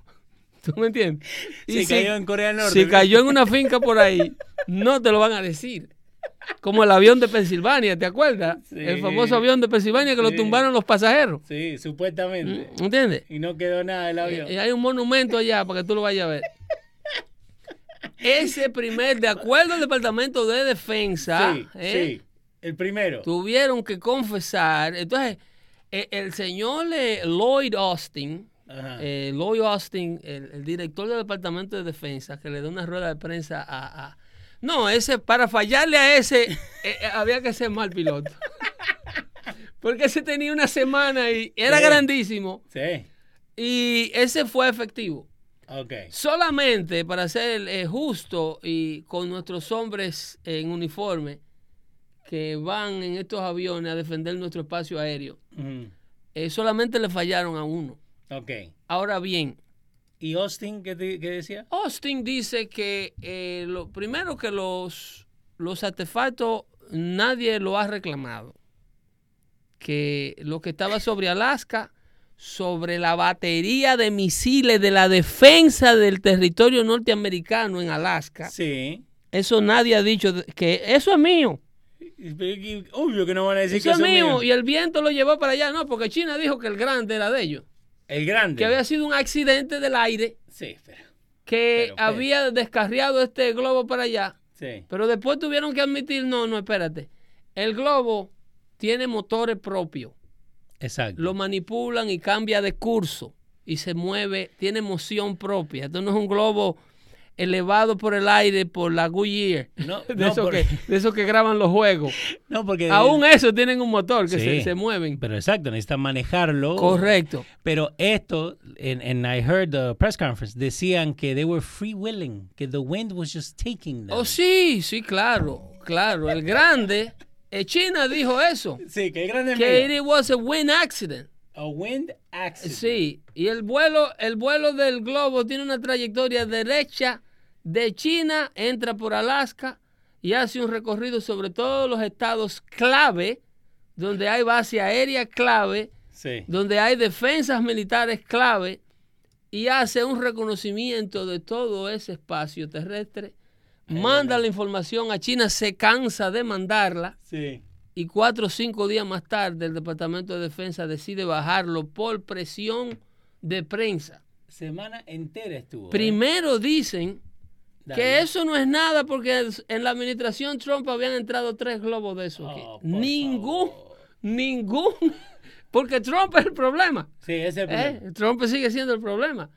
¿Tú me entiendes? Si cayó en Corea del Norte. Si cayó en una finca por ahí, no te lo van a decir. Como el avión de Pensilvania, ¿te acuerdas? Sí. El famoso avión de Pensilvania que lo tumbaron los pasajeros. Sí, supuestamente. ¿Entiendes? Y no quedó nada del avión. Y hay un monumento allá para que tú lo vayas a ver. Ese primer, de acuerdo al Departamento de Defensa, sí, ¿eh? sí. El primero. tuvieron que confesar. Entonces, eh, el señor eh, Lloyd Austin. Eh, Lloyd Austin, el, el director del Departamento de Defensa, que le da una rueda de prensa a... a- no, ese, para fallarle a ese, eh, eh, había que ser mal piloto. Porque ese tenía una semana y era Sí. grandísimo. Sí. Y ese fue efectivo. Ok. Solamente para ser eh, justo y con nuestros hombres en uniforme que van en estos aviones a defender nuestro espacio aéreo, eh, solamente le fallaron a uno. Ok. Ahora bien, ¿Y Austin qué, te- qué decía? Austin dice que eh, lo primero que los, los artefactos nadie lo ha reclamado. Que lo que estaba sobre Alaska, sobre la batería de misiles de la defensa del territorio norteamericano en Alaska, Sí. eso nadie ha dicho que eso es mío. Obvio que no van a decir Eso que es mío. míos. Y el viento lo llevó para allá. No, porque China dijo que el grande era de ellos. El grande. Que había sido un accidente del aire Sí, pero. que Pero, pero. había descarriado este globo para allá. Sí. Pero después tuvieron que admitir, no, no, espérate. El globo tiene motores propios. Exacto. Lo manipulan y cambia de curso. Y se mueve, tiene moción propia. Esto no es un globo elevado por el aire por la Goodyear. No, de, no, que, de esos que graban los juegos. No, porque. Aún eso tienen un motor que Sí. se, se mueven. Pero exacto, necesitan manejarlo. Correcto. Pero esto, en en I heard the press conference, decían que they were free willing, que the wind was just taking them. Oh, sí, sí, claro, claro. El grande, China dijo eso, Sí, que el grande que mío. it was a wind accident. A wind accident. Sí, y el vuelo, el vuelo del globo tiene una trayectoria derecha de China, entra por Alaska y hace un recorrido sobre todos los estados clave, donde hay base aérea clave, Sí. donde hay defensas militares clave y hace un reconocimiento de todo ese espacio terrestre. Manda la información a China, se cansa de mandarla Sí. y cuatro o cinco días más tarde el Departamento de Defensa decide bajarlo por presión de prensa. Semana entera estuvo. ¿eh? Primero dicen Dale. que eso no es nada porque en la administración Trump habían entrado tres globos de esos. aquí. Oh, ningún, favor. ningún, porque Trump es el problema. Sí, ese es el ¿eh? problema. Trump sigue siendo el problema.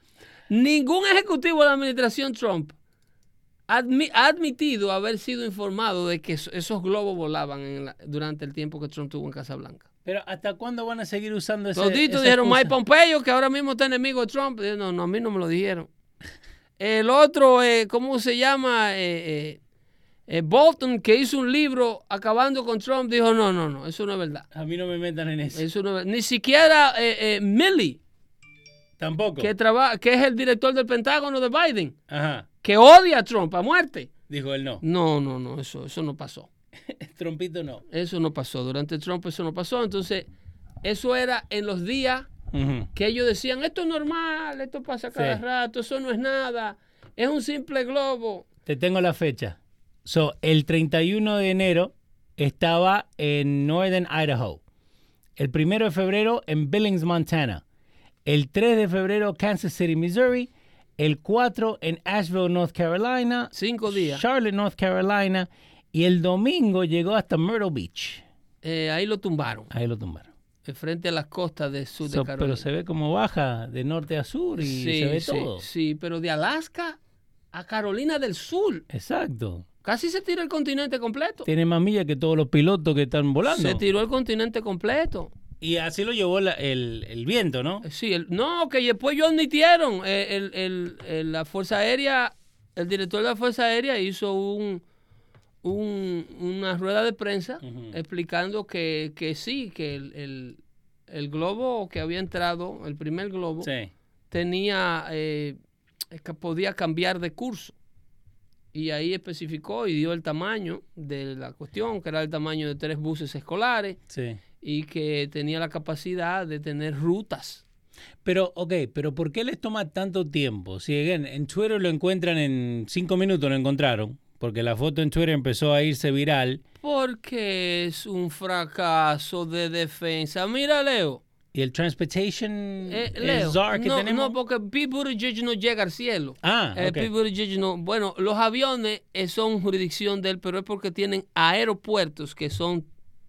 Ningún ejecutivo de la administración Trump admi- ha admitido haber sido informado de que eso- esos globos volaban en la- durante el tiempo que Trump estuvo en Casa Blanca. Pero ¿hasta cuándo van a seguir usando ese Toditos dijeron excusa? Mike Pompeo, que ahora mismo está enemigo de Trump. No, no, a mí no me lo dijeron. El otro, eh, ¿cómo se llama? Eh, eh, eh, Bolton, que hizo un libro acabando con Trump, dijo, no, no, no, eso no es verdad. A mí no me metan en eso. Eso no es- Ni siquiera Milley, Tampoco. que, traba- que es el director del Pentágono de Biden, Ajá. que odia a Trump a muerte. Dijo él no. No, no, no, eso, eso no pasó. Trompito no. Eso no pasó. Durante Trump eso no pasó. Entonces, eso era en los días Que ellos decían, esto es normal, esto pasa cada Sí. rato, eso no es nada, es un simple globo. Te tengo la fecha. So, el 31 de enero estaba en Northern Idaho. El 1 de febrero en Billings, Montana. El 3 de febrero Kansas City, Missouri. El 4 en Asheville, North Carolina. Cinco días. Charlotte, North Carolina. Y el domingo llegó hasta Myrtle Beach. Eh, ahí lo tumbaron, Ahí lo tumbaron. Eh, frente a las costas del sur So, de Carolina. pero se ve como baja de norte a sur y sí, se ve sí, todo. sí, pero de Alaska a Carolina del Sur. Exacto. Casi se tira el continente completo. Tiene más millas que todos los pilotos que están volando. Se tiró el continente completo. Y así lo llevó la- el, el viento, ¿no? Eh, Sí, el- no, que después ellos admitieron, eh, el, el- el- la Fuerza Aérea, el director de la Fuerza Aérea hizo un, un- una rueda de prensa explicando que, que sí, que el, el- el globo que había entrado, el primer globo, Sí. tenía, eh, que podía cambiar de curso. Y ahí especificó y dio el tamaño de la cuestión, que era el tamaño de tres buses escolares Sí. y que tenía la capacidad de tener rutas. Pero, ok, pero ¿por qué les toma tanto tiempo? Si en Twitter lo encuentran en cinco minutos, lo encontraron, porque la foto en Twitter empezó a irse viral Porque es un fracaso de defensa. Mira, Leo. y el transportation eh, el Leo czar que no, tenemos. no, porque Pete Buttigieg no llega al cielo. Ah, Eh. Pete Buttigieg no. Bueno, los aviones eh, son jurisdicción de él, pero es porque tienen aeropuertos que son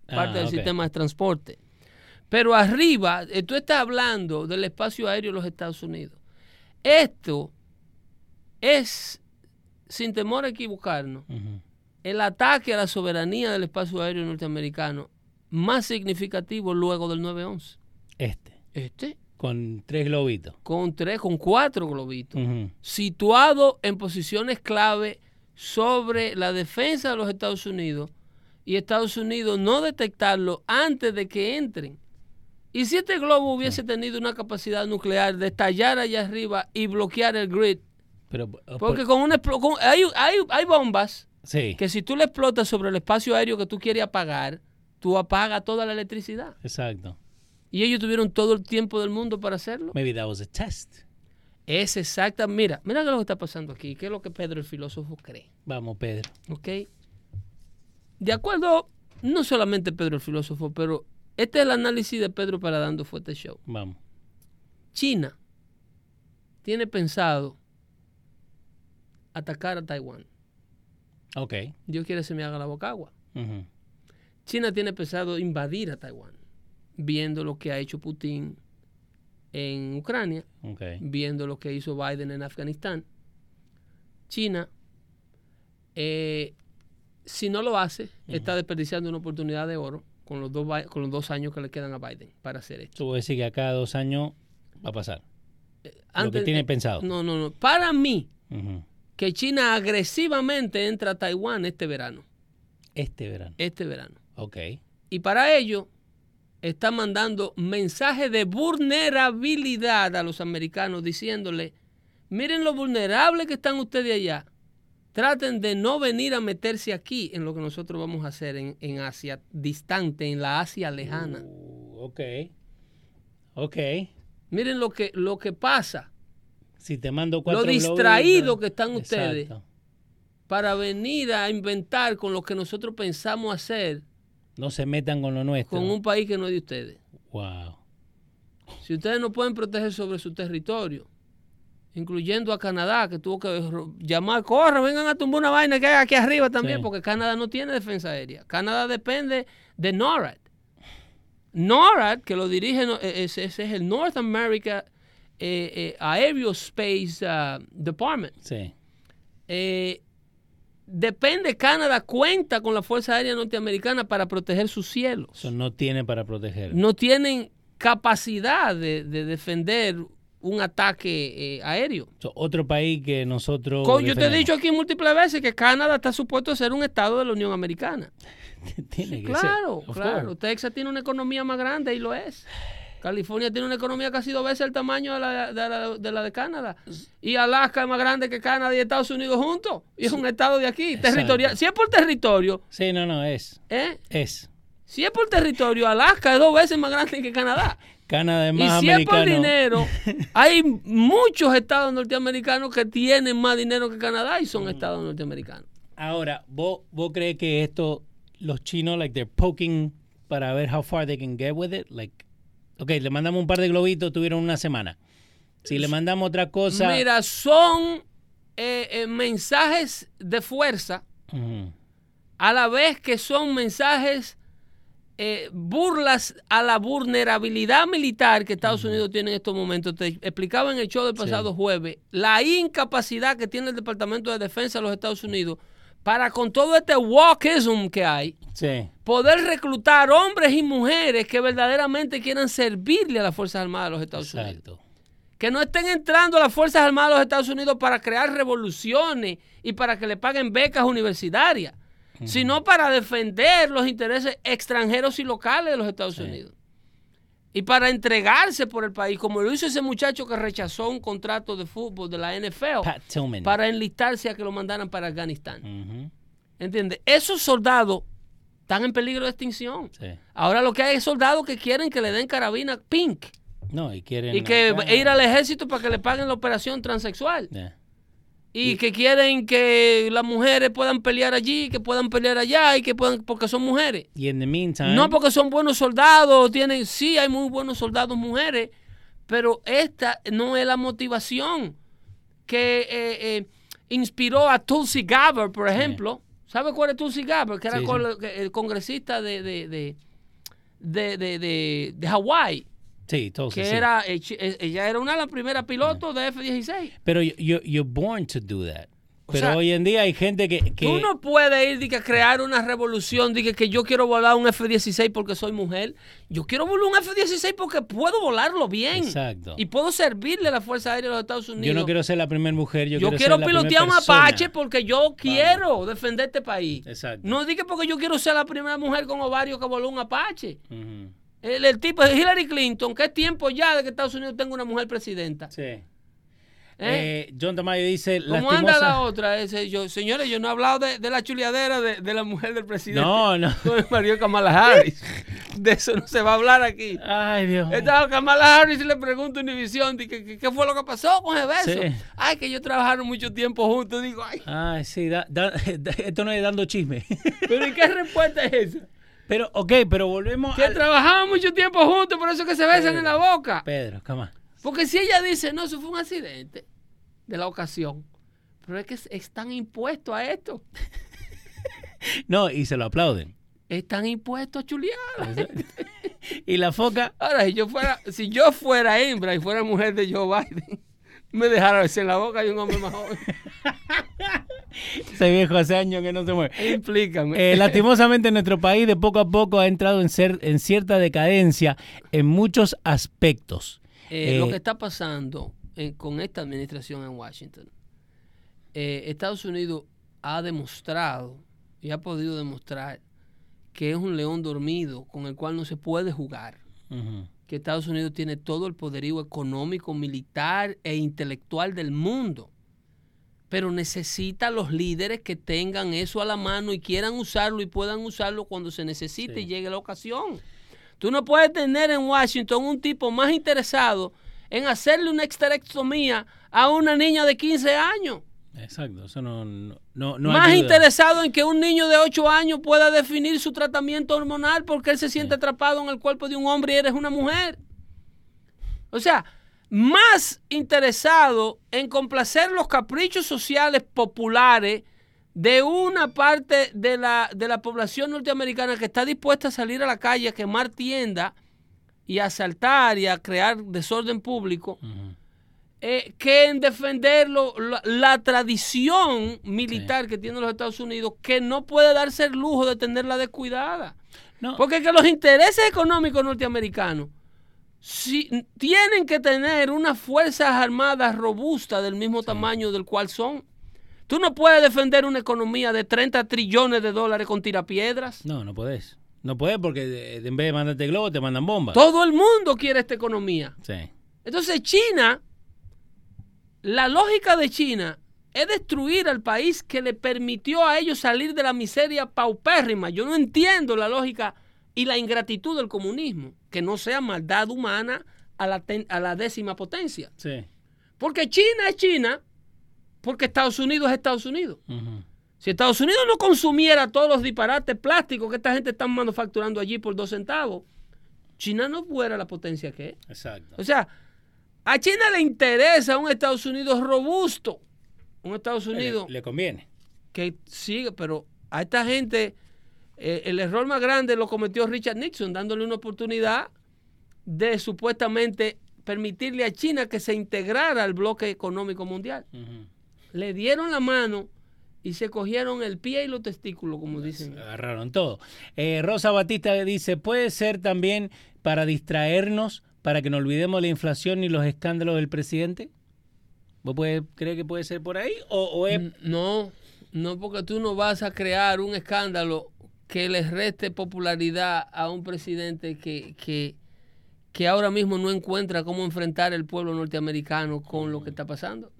parte Ah, del ok. sistema de transporte. Pero arriba, eh, tú estás hablando del espacio aéreo de los Estados Unidos. Esto es, sin temor a equivocarnos, el ataque a la soberanía del espacio aéreo norteamericano más significativo luego del 9-11. Este, Este, con tres globitos. con tres, con cuatro globitos, situado en posiciones clave sobre la defensa de los Estados Unidos y Estados Unidos no detectarlo antes de que entren. Y si este globo hubiese tenido una capacidad nuclear de estallar allá arriba y bloquear el grid, Pero, por- porque con una con- hay, hay, hay bombas sí, que si tú le explotas sobre el espacio aéreo que tú quieres apagar, tú apagas toda la electricidad. exacto. Y ellos tuvieron todo el tiempo del mundo para hacerlo. Maybe that was a test. Es exacta. Mira, mira qué es lo que está pasando aquí. ¿Qué es lo que Pedro el filósofo cree? Vamos, Pedro. ¿Ok? De acuerdo, no solamente Pedro el filósofo, pero este es el análisis de Pedro para Dando Fuerte Show. Vamos. China tiene pensado atacar a Taiwán. Ok. Dios quiere que se me haga la boca agua. China tiene pensado invadir a Taiwán, viendo lo que ha hecho Putin en Ucrania, Ok. viendo lo que hizo Biden en Afganistán. China, eh, si no lo hace, está desperdiciando una oportunidad de oro con los, dos, con los dos años que le quedan a Biden para hacer esto. A decir que a cada dos años va a pasar. lo que tiene eh, pensado. No, no, no. Para mí. Que China agresivamente entra a Taiwán este verano. Este verano. Este verano. Ok. Y para ello está mandando mensajes de vulnerabilidad a los americanos diciéndole, miren lo vulnerables que están ustedes allá. Traten de no venir a meterse aquí en lo que nosotros vamos a hacer en, en Asia distante, en la Asia lejana. Uh, ok. Ok. Miren lo que, lo que pasa Si te mando cuatro Lo distraído que están ustedes. Para venir a inventar con lo que nosotros pensamos hacer No se metan con lo nuestro. con un país que no es de ustedes. Wow. Si ustedes no pueden proteger sobre su territorio, incluyendo a Canadá, que tuvo que llamar, corre, vengan a tumbar una vaina que hay aquí arriba también, Sí. porque Canadá no tiene defensa aérea. Canadá depende de NORAD. NORAD, que lo dirige, ese, ese es el North America eh, eh, Aerospace ah, Department. Sí. Eh, depende, Canadá cuenta con la Fuerza Aérea Norteamericana para proteger sus cielos Eso no tiene para proteger. no tienen capacidad de, de defender un ataque eh, aéreo. So, otro país que nosotros. Co- Yo te he dicho aquí múltiples veces que Canadá está supuesto a ser un estado de la Unión Americana. Tiene Sí, que claro, ser. Claro. Texas tiene una economía más grande y lo es. California tiene una economía casi dos veces el tamaño de la de, la- de la de Canadá. Y Alaska es más grande que Canadá y Estados Unidos juntos. Y es un estado de aquí, Exacto. territorial. Si es por territorio, Sí, no, no, es. ¿eh? Es. Si es por territorio, Alaska es dos veces más grande que Canadá. Canadá es Y más si es por dinero, hay muchos estados norteamericanos que tienen más dinero que Canadá y son estados norteamericanos. Ahora, ¿vos, ¿vos crees que esto, los chinos, like, they're poking para ver how far they can get with it? Like, ok, le mandamos un par de globitos, tuvieron una semana. Si le mandamos otra cosa. Mira, son eh, eh, mensajes de fuerza a la vez que son mensajes eh, burlas a la vulnerabilidad militar que Estados Unidos tiene en estos momentos. Te explicaba en el show del pasado jueves la incapacidad que tiene el Departamento de Defensa de los Estados Unidos para con todo este walkism que hay, Sí. poder reclutar hombres y mujeres que verdaderamente quieran servirle a las Fuerzas Armadas de los Estados Unidos. Que no estén entrando a las Fuerzas Armadas de los Estados Unidos para crear revoluciones y para que le paguen becas universitarias, sino para defender los intereses extranjeros y locales de los Estados Unidos. Y para entregarse por el país, como lo hizo ese muchacho que rechazó un contrato de fútbol de la NFL para enlistarse a que lo mandaran para Afganistán. Ujú. ¿Entiendes? Esos soldados están en peligro de extinción. Sí. Ahora lo que hay es soldados que quieren que le den carabina pink No, y quieren. y que ir al ejército para que le paguen la operación transexual. Yeah. Y que quieren que las mujeres puedan pelear allí, que puedan pelear allá y que puedan porque son mujeres. Y en the meantime. No porque son buenos soldados, tienen sí hay muy buenos soldados mujeres, pero esta no es la motivación que eh, eh, inspiró a Tulsi Gabbard, por ejemplo. ¿Sabe cuál es Tulsi Gabbard? Que era Sí, sí. el congresista de de de de, de, de- de Hawái, Sí, que sí. era eh, eh, ella era una de las primeras pilotos de F-16. Pero you, you- you're born to do that. O Pero sea, hoy en día hay gente que. que Tú no puedes ir de que crear una revolución, de que, que yo quiero volar un F-16 porque soy mujer. Yo quiero volar un F-16 porque puedo volarlo bien. Exacto. Y puedo servirle a la Fuerza Aérea de los Estados Unidos. yo no quiero ser la primera mujer. Yo, Yo quiero, quiero ser la pilotear un. Apache porque yo quiero defender este país. Exacto. No diga porque yo quiero ser la primera mujer con ovario que voló un Apache. Ujú. El, el tipo de Hillary Clinton, que es tiempo ya de que Estados Unidos tenga una mujer presidenta. Sí. ¿Eh? Eh, John Tamayo dice. ¿Cómo anda la otra? Ese, yo, señores, yo no he hablado de, de la chuleadera de, de la mujer del presidente. No, no. con Mario Kamala Harris. De eso no se va a hablar aquí. Ay, Dios. Estaba Kamala Harris y le pregunto a Univision que- qué fue lo que pasó con ese beso. Sí. Ay, que ellos trabajaron mucho tiempo juntos. Digo, ay, Ay, sí, da- da- esto no es dando chisme. pero ¿y qué respuesta es esa? Pero, ok, pero volvemos Que al- trabajaban mucho tiempo juntos, por eso que se besan en la boca. Pedro, come on. Porque si ella dice, no, eso fue un accidente de la ocasión, pero es que están impuestos a esto. No, y se lo aplauden. Están impuestos a chulear. Y la foca, Ahora, si yo fuera, si yo fuera hembra y fuera mujer de Joe Biden, me besar en la boca de un hombre más joven. ese viejo hace años que no se mueve. Implícame. Eh, lastimosamente nuestro país de poco a poco ha entrado en, ser, en cierta decadencia en muchos aspectos. Eh, lo eh, que está pasando en- con esta administración en Washington, eh, Estados Unidos ha demostrado y ha podido demostrar que es un león dormido con el cual no se puede jugar. Ujú. Que Estados Unidos tiene todo el poderío económico, militar e intelectual del mundo. Pero necesita los líderes que tengan eso a la mano y quieran usarlo y puedan usarlo cuando se necesite Sí. y llegue la ocasión. Tú no puedes tener en Washington un tipo más interesado en hacerle una esterectomía a una niña de 15 años. Exacto, eso no, no, no, no más ayuda. interesado en que un niño de 8 años pueda definir su tratamiento hormonal porque él se siente atrapado en el cuerpo de un hombre y eres una mujer. O sea, más interesado en complacer los caprichos sociales populares de una parte de la, de la población norteamericana que está dispuesta a salir a la calle a quemar tiendas y a asaltar y a crear desorden público. Eh, que en defender lo- la, la tradición militar que tienen los Estados Unidos, que no puede darse el lujo de tenerla descuidada. No, Porque es que los intereses económicos norteamericanos si, tienen que tener unas fuerzas armadas robustas del mismo tamaño del cual son. Tú no puedes defender una economía de 30 trillones de dólares con tirapiedras. no, no podés. No podés porque en vez de mandarte globo te mandan bombas. Todo el mundo quiere esta economía. Sí. Entonces China, la lógica de China es destruir al país que le permitió a ellos salir de la miseria paupérrima. Yo no entiendo la lógica y la ingratitud del comunismo, que no sea maldad humana a la, ten- a la décima potencia. Sí. Porque China es China, porque Estados Unidos es Estados Unidos. Si Estados Unidos no consumiera todos los disparates plásticos que esta gente está manufacturando allí por dos centavos, China no fuera la potencia que es. Exacto. O sea, a China le interesa un Estados Unidos robusto, un Estados Unidos Le, le conviene. que sigue, pero a esta gente eh, el error más grande lo cometió Richard Nixon, dándole una oportunidad de supuestamente permitirle a China que se integrara al bloque económico mundial. Le dieron la mano y se cogieron el pie y los testículos, como dicen. Agarraron todo. Eh, Rosa Batista dice, puede ser también para distraernos, para que no olvidemos la inflación y los escándalos del presidente. ¿Vos puede, cree que puede ser por ahí? ¿O, o es... N- No, no porque tú no vas a crear un escándalo que le reste popularidad a un presidente que, que, que ahora mismo no encuentra cómo enfrentar el pueblo norteamericano con lo que está pasando.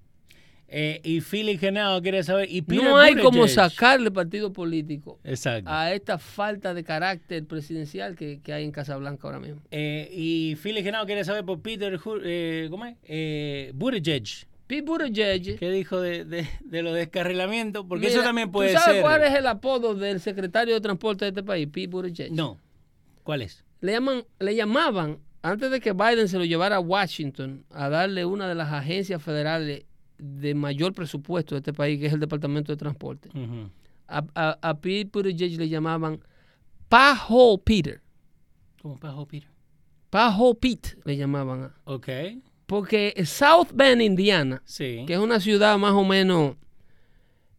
Eh, y Philly Genao quiere saber... Y Peter No hay como sacarle partido político Exacto. a esta falta de carácter presidencial que, que hay en Casablanca ahora mismo. Eh, y Philly Genao quiere saber por Peter eh, ¿cómo es? Eh, Buttigieg. Pete Buttigieg, ¿Qué dijo de, de, de los descarrilamientos? Porque mira, eso también puede ¿tú sabes ser... cuál es el apodo del secretario de transporte de este país? Pete Buttigieg. No. ¿Cuál es? le llaman, le llamaban, antes de que Biden se lo llevara a Washington a darle una de las agencias federales de mayor presupuesto de este país, que es el Departamento de Transporte. A, a, a Pete Buttigieg le llamaban Pajo Peter. ¿Cómo pasó, Peter? Pajo Pete le llamaban. a- Ok. Porque South Bend, Indiana, Sí. que es una ciudad más o menos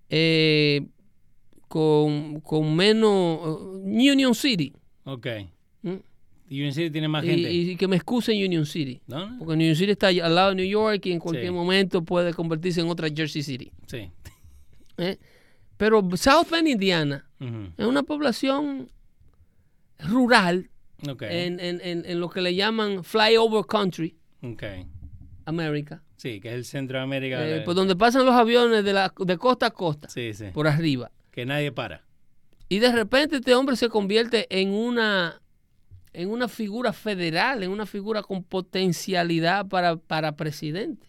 eh, con, con menos uh, Union City. Ok. ¿Mm? Union City tiene más Y, gente. y que me excusen Union City. ¿No? no? Porque New City está al lado de New York y en cualquier Sí. momento puede convertirse en otra Jersey City. Sí. ¿eh? Pero South Bend, Indiana, es una población rural Ok. en, en- en- en lo que le llaman flyover country, Ok. América, Sí, que es el centro de América. eh, por donde pasan los aviones de, la, de costa a costa, Sí, sí. por arriba. Que nadie para. Y de repente este hombre se convierte en una, en una figura federal, en una figura con potencialidad para, para presidente.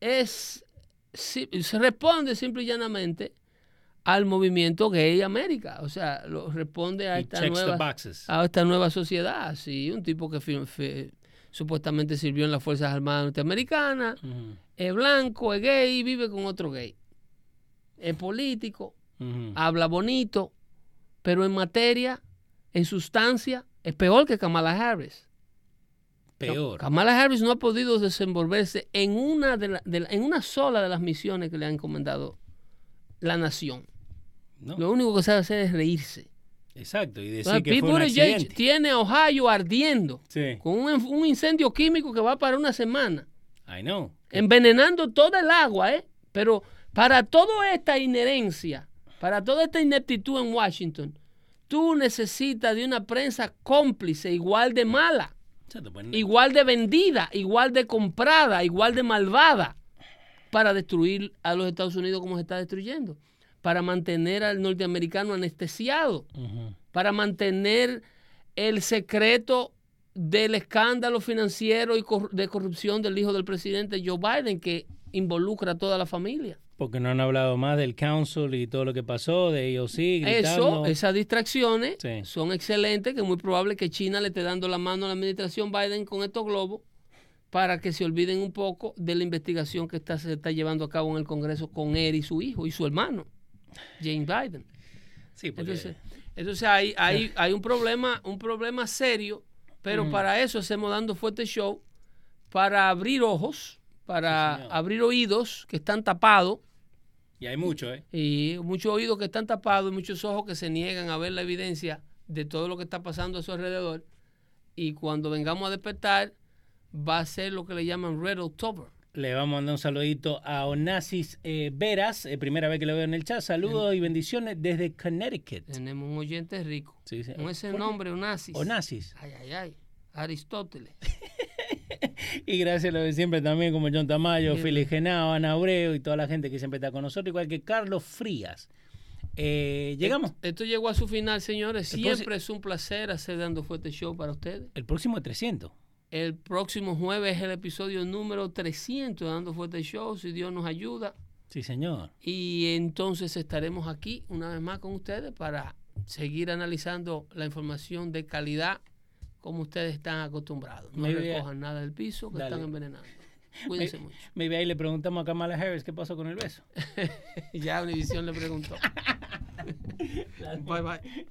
Es si- se responde simple y llanamente al movimiento gay América, o sea, lo, responde a esta nueva a esta nueva sociedad, sí, un tipo que fi- fi- supuestamente sirvió en las Fuerzas Armadas norteamericanas, es blanco, es gay, vive con otro gay. Es político, habla bonito, pero en materia, en sustancia, es peor que Kamala Harris. Peor. Kamala Harris no ha podido desenvolverse en una, de la- de la- en una sola de las misiones que le ha encomendado la nación. ¿no? Lo único que sabe hacer es reírse. Exacto. Y decir Entonces, que fue un accidente. tiene a Ohio ardiendo Sí. con un, un incendio químico que va para una semana, I know. envenenando toda el agua, ¿eh? Pero para toda esta inherencia, para toda esta ineptitud en Washington, tú necesitas de una prensa cómplice igual de mala. Igual de vendida, igual de comprada, igual de malvada para destruir a los Estados Unidos como se está destruyendo, para mantener al norteamericano anestesiado, para mantener el secreto del escándalo financiero y de corrupción del hijo del presidente Joe Biden que involucra a toda la familia. Porque no han hablado más del council y todo lo que pasó, de AOC, Eso, gritando. esas distracciones Sí. son excelentes, que es muy probable que China le esté dando la mano a la administración Biden con estos globos para que se olviden un poco de la investigación que está, se está llevando a cabo en el Congreso con él y su hijo y su hermano, James Biden. Sí, porque Entonces, entonces hay, hay, hay un problema, un problema serio, pero para eso hacemos dando fuerte show, para abrir ojos, para abrir oídos que están tapados y hay mucho, ¿eh? y muchos oídos que están tapados y muchos ojos que se niegan a ver la evidencia de todo lo que está pasando a su alrededor. Y cuando vengamos a despertar, va a ser lo que le llaman Red October. Le vamos a mandar un saludito a Onassis eh, Veras, eh, primera vez que lo veo en el chat. Saludos y bendiciones desde Connecticut. Tenemos un oyente rico. Sí, sí. Con ese ¿Por qué? nombre, Onassis. Onassis. Ay, ay, ay. Aristóteles. Y gracias a lo de siempre también, como John Tamayo, Bien. Fili Genao, Ana Abreu y toda la gente que siempre está con nosotros, igual que Carlos Frías. Eh, Llegamos. Esto llegó a su final, señores. El Siempre es un placer hacer Dando Fuerte Show para ustedes. El próximo es 300. El próximo jueves es el episodio número 300 de Dando Fuerte Show, si Dios nos ayuda. Sí, señor. Y entonces estaremos aquí una vez más con ustedes para seguir analizando la información de calidad como ustedes están acostumbrados. No recojan nada del piso que Dale. están envenenando. Cuídense mucho. Maybe ahí le preguntamos a Kamala Harris qué pasó con el beso. ya Univision le preguntó. bye bye.